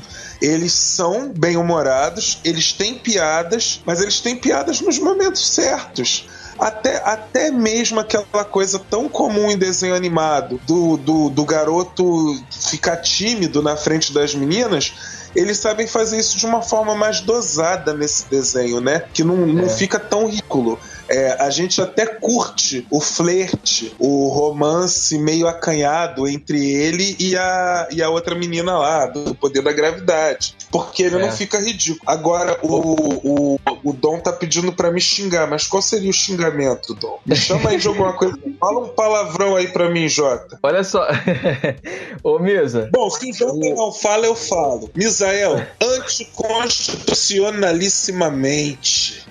eles são bem-humorados, eles têm piadas, mas eles têm piadas nos momentos certos. Até, até mesmo aquela coisa tão comum em desenho animado do, do, do garoto ficar tímido na frente das meninas, eles sabem fazer isso de uma forma mais dosada nesse desenho, né? Que não, não é. fica tão ridículo. É, a gente até curte o flerte, o romance meio acanhado entre ele e a, e a outra menina lá, do poder da gravidade. Porque ele é. não fica ridículo. Agora, o, o, o Dom tá pedindo para me xingar, mas qual seria o xingamento, Dom? Me chama aí de alguma (laughs) coisa. Fala um palavrão aí pra mim, Jota. Olha só. (laughs) Ô, Misa. Bom, se o Jota não fala, eu falo. Misael, (laughs) anticonstitucionalissimamente.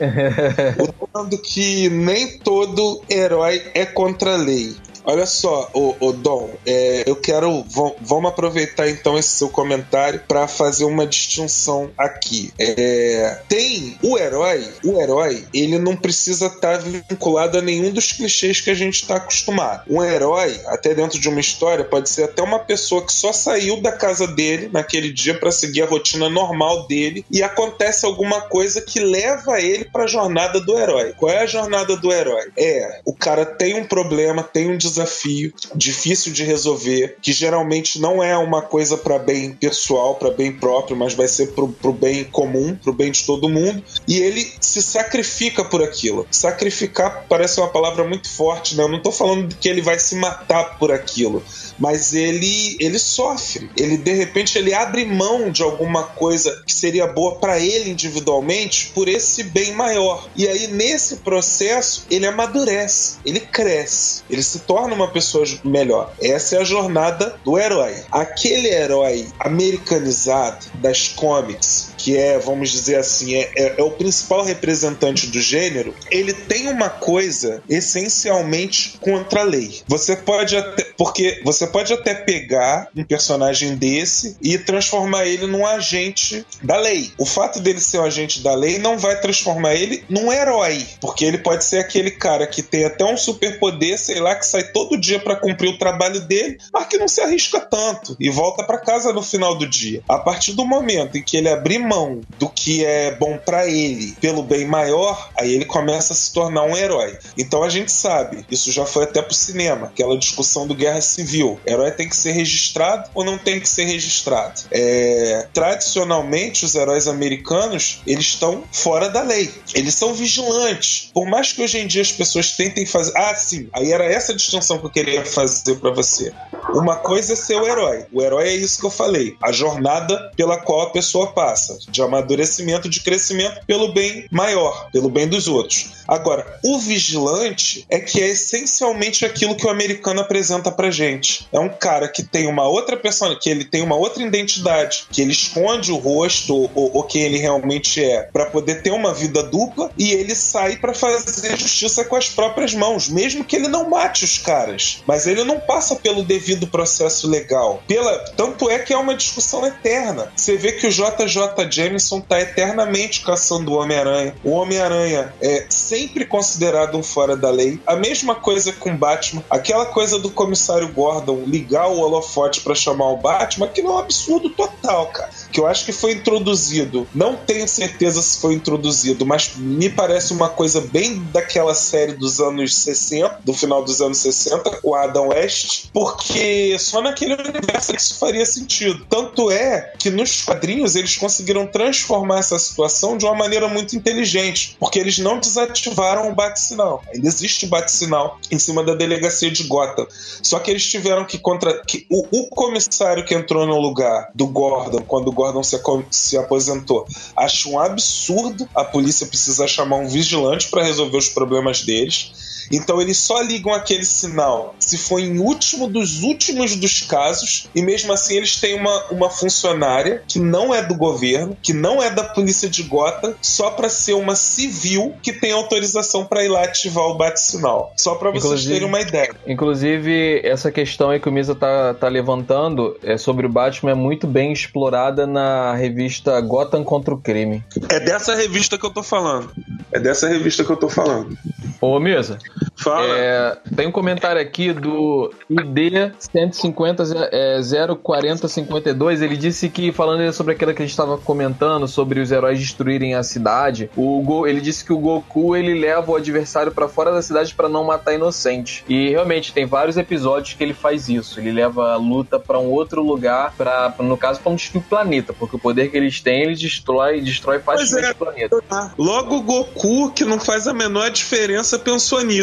Falando que nem todo herói é contra a lei. Olha só, o, o Dom, é, eu quero. Vamos aproveitar então esse seu comentário para fazer uma distinção aqui. É, tem o herói, o herói, ele não precisa estar tá vinculado a nenhum dos clichês que a gente está acostumado. Um herói, até dentro de uma história, pode ser até uma pessoa que só saiu da casa dele naquele dia para seguir a rotina normal dele e acontece alguma coisa que leva ele para a jornada do herói. Qual é a jornada do herói? É, o cara tem um problema, tem um desafio difícil de resolver, que geralmente não é uma coisa para bem pessoal, para bem próprio, mas vai ser pro, pro bem comum, pro bem de todo mundo, e ele se sacrifica por aquilo. Sacrificar parece uma palavra muito forte, né? Eu não tô falando que ele vai se matar por aquilo, mas ele ele sofre. Ele de repente ele abre mão de alguma coisa que seria boa para ele individualmente por esse bem maior. E aí nesse processo ele amadurece, ele cresce, ele se torna torna uma pessoa melhor. Essa é a jornada do herói. Aquele herói americanizado das comics, que é, vamos dizer assim, é, é, é, o principal representante do gênero, ele tem uma coisa essencialmente contra a lei. Você pode até. Porque você pode até pegar um personagem desse e transformar ele num agente da lei. O fato dele ser um agente da lei não vai transformar ele num herói. Porque ele pode ser aquele cara que tem até um superpoder, sei lá, que sai todo dia para cumprir o trabalho dele, mas que não se arrisca tanto e volta para casa no final do dia. A partir do momento em que ele abrir mão do que é bom para ele pelo bem maior, aí ele começa a se tornar um herói. Então a gente sabe, isso já foi até pro cinema, aquela discussão do Guerra Civil. Herói tem que ser registrado ou não tem que ser registrado? É... Tradicionalmente, os heróis americanos eles estão fora da lei. Eles são vigilantes. Por mais que hoje em dia as pessoas tentem fazer. Ah, sim, aí era essa distinção que eu queria fazer para você. Uma coisa é ser o herói. O herói é isso que eu falei. A jornada pela qual a pessoa passa. De amadurecimento, de crescimento pelo bem maior, pelo bem dos outros. Agora, o vigilante é que é essencialmente aquilo que o americano apresenta pra gente. É um cara que tem uma outra pessoa, que ele tem uma outra identidade, que ele esconde o rosto ou, ou quem ele realmente é, para poder ter uma vida dupla e ele sai para fazer justiça com as próprias mãos, mesmo que ele não mate os caras. Mas ele não passa pelo devido processo legal. Pela, tanto é que é uma discussão eterna. Você vê que o JJ Jameson tá eternamente caçando o Homem-Aranha. O Homem-Aranha é sempre considerado um fora da lei. A mesma coisa com Batman. Aquela coisa do comissário Gordon ligar o holofote para chamar o Batman, que não é um absurdo total, cara. Que eu acho que foi introduzido. Não tenho certeza se foi introduzido, mas me parece uma coisa bem daquela série dos anos 60, do final dos anos 60, o Adam West, porque só naquele universo isso faria sentido. Tanto é que nos quadrinhos eles conseguiram transformar essa situação de uma maneira muito inteligente, porque eles não desativaram o bate-sinal. Ainda existe o bate-sinal em cima da delegacia de Gotham. Só que eles tiveram que contra que o, o comissário que entrou no lugar do Gordon quando o Gordon se, se aposentou, acha um absurdo a polícia precisar chamar um vigilante para resolver os problemas deles. Então eles só ligam aquele sinal se for em último dos últimos dos casos, e mesmo assim eles têm uma, uma funcionária que não é do governo, que não é da polícia de Gota, só para ser uma civil que tem autorização para ir lá ativar o bate-sinal. Só para vocês terem uma ideia. Inclusive, essa questão aí que o Misa tá, tá levantando é sobre o Batman é muito bem explorada na revista Gotham contra o Crime. É dessa revista que eu tô falando. É dessa revista que eu tô falando. Ô, Mesa. Fala. É, tem um comentário aqui do ID 150 é, 04052. Ele disse que, falando sobre aquilo que a gente estava comentando, sobre os heróis destruírem a cidade, o Go, ele disse que o Goku ele leva o adversário para fora da cidade para não matar inocente. E realmente tem vários episódios que ele faz isso. Ele leva a luta para um outro lugar, para no caso, para o planeta, porque o poder que eles têm, ele destrói, destrói facilmente é, o planeta. Logo o Goku, que não faz a menor diferença, pensou nisso.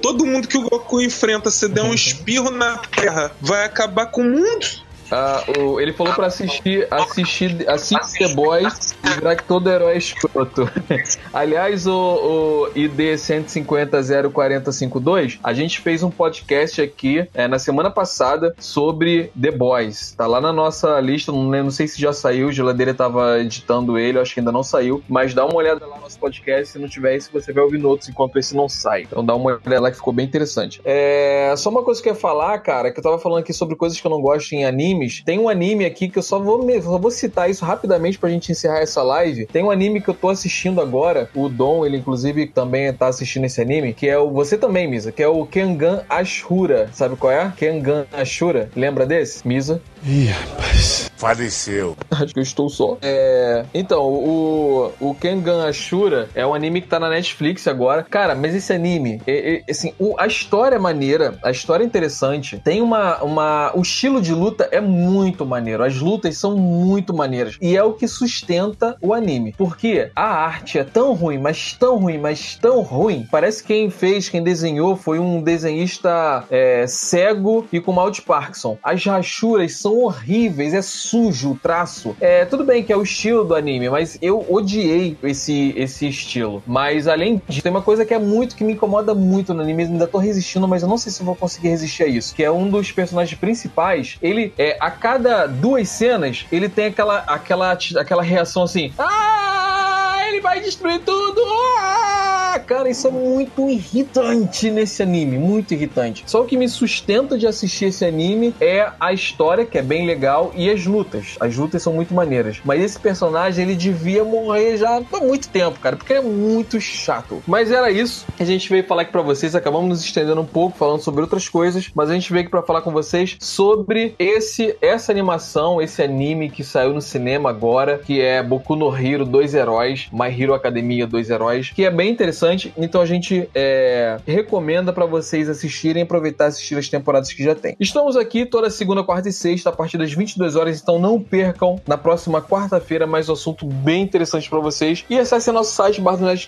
Todo mundo que o Goku enfrenta, se der um espirro na Terra, vai acabar com o mundo. Ah, o, ele falou pra assistir, assistir, assistir The Boys e virar que todo herói é escroto. (laughs) Aliás, o, o ID 1500452, a gente fez um podcast aqui é, na semana passada sobre The Boys. Tá lá na nossa lista, não, não sei se já saiu, Geladeira tava editando ele, acho que ainda não saiu, mas dá uma olhada lá no nosso podcast, se não tiver esse, você vai ouvindo outros enquanto esse não sai. Então dá uma olhada lá que ficou bem interessante. É, só uma coisa que eu ia falar, cara, que eu tava falando aqui sobre coisas que eu não gosto em anime animes. Tem um anime aqui que eu só vou, só vou citar isso rapidamente pra gente encerrar essa live. Tem um anime que eu tô assistindo agora. O Dom, ele inclusive também tá assistindo esse anime, que é o. Você também, Misa, que é o Kengan Ashura. Sabe qual é? Kengan Ashura. Lembra desse? Misa? Ih, rapaz. Faleceu. Acho que eu estou só. É... Então, o, o Kengan Ashura é um anime que tá na Netflix agora. Cara, mas esse anime, é, é, assim, o, a história é maneira, a história é interessante. Tem uma, uma. O estilo de luta é muito maneiro. As lutas são muito maneiras. E é o que sustenta o anime. Porque a arte é tão ruim, mas tão ruim, mas tão ruim. Parece que quem fez, quem desenhou, foi um desenhista é, cego e com mal de Parkinson. As rachuras são horríveis, é sujo o traço. É, tudo bem que é o estilo do anime, mas eu odiei esse, esse estilo. Mas além disso, tem uma coisa que é muito, que me incomoda muito no anime, ainda tô resistindo, mas eu não sei se vou conseguir resistir a isso. Que é um dos personagens principais, ele, é, a cada duas cenas, ele tem aquela, aquela, aquela reação assim, ah, ele vai destruir tudo, ah! Cara, isso é muito irritante nesse anime, muito irritante. Só o que me sustenta de assistir esse anime é a história, que é bem legal, e as lutas. As lutas são muito maneiras. Mas esse personagem, ele devia morrer já há muito tempo, cara, porque é muito chato. Mas era isso. A gente veio falar aqui pra vocês, acabamos nos estendendo um pouco, falando sobre outras coisas, mas a gente veio aqui pra falar com vocês sobre esse essa animação, esse anime que saiu no cinema agora, que é Boku no Hero, Dois Heróis, My Hero Academia, Dois Heróis, que é bem interessante interessante. Então a gente é, recomenda para vocês assistirem e aproveitar e assistir as temporadas que já tem. Estamos aqui toda segunda, quarta e sexta, a partir das 22 horas, então não percam na próxima quarta-feira mais um assunto bem interessante para vocês. E acesse nosso site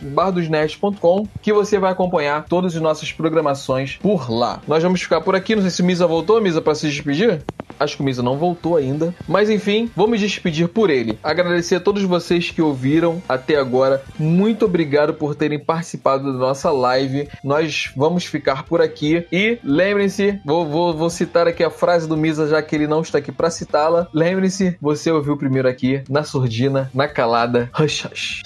bardosnet.com que você vai acompanhar todas as nossas programações por lá. Nós vamos ficar por aqui. Não sei se Misa voltou, Misa, para se despedir? Acho que o Misa não voltou ainda. Mas enfim, vou me despedir por ele. Agradecer a todos vocês que ouviram até agora. Muito obrigado por terem participado da nossa live. Nós vamos ficar por aqui. E lembrem-se, vou, vou, vou citar aqui a frase do Misa, já que ele não está aqui para citá-la. Lembrem-se, você ouviu primeiro aqui, na surdina, na calada. Hush, hush.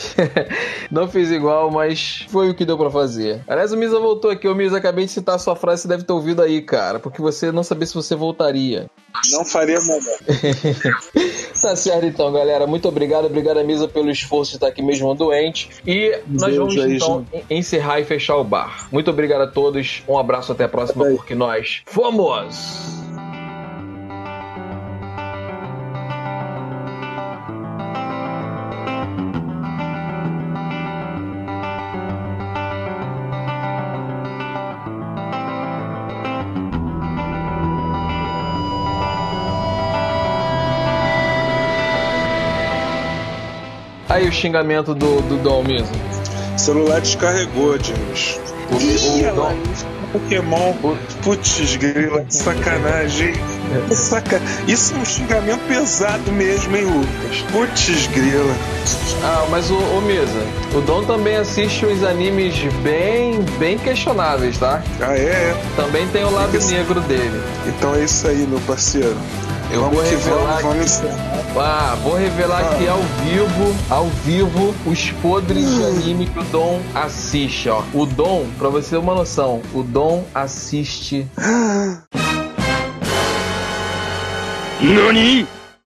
(laughs) não fiz igual, mas foi o que deu para fazer. Aliás, o Misa voltou aqui. O Misa, acabei de citar a sua frase, você deve ter ouvido aí, cara. Porque você não sabia se você voltaria. Não faria melhor. (laughs) tá certo então, galera. Muito obrigado. Obrigado, Misa, pelo esforço de estar aqui mesmo doente. E nós vamos aí, então encerrar e fechar o bar. Muito obrigado a todos. Um abraço, até a próxima, porque nós fomos! Aí o xingamento do, do Dom mesmo. O celular descarregou, James. O, Ih, o Dom. Pokémon. Putz, grila, que sacanagem. Que saca... Isso é um xingamento pesado mesmo, hein, Lucas? Putz, grila. Ah, mas o, o Misa, o Dom também assiste uns animes bem, bem questionáveis, tá? Ah, é? é. Também tem o lado Esse- negro dele. Então é isso aí, meu parceiro. Eu vamos vou que revelar vamos, vamos encerrar. Ah, vou revelar aqui ao vivo, ao vivo, os podres de anime que o Dom assiste, ó. O Dom, pra você ter uma noção, o Dom assiste (gasps) NANI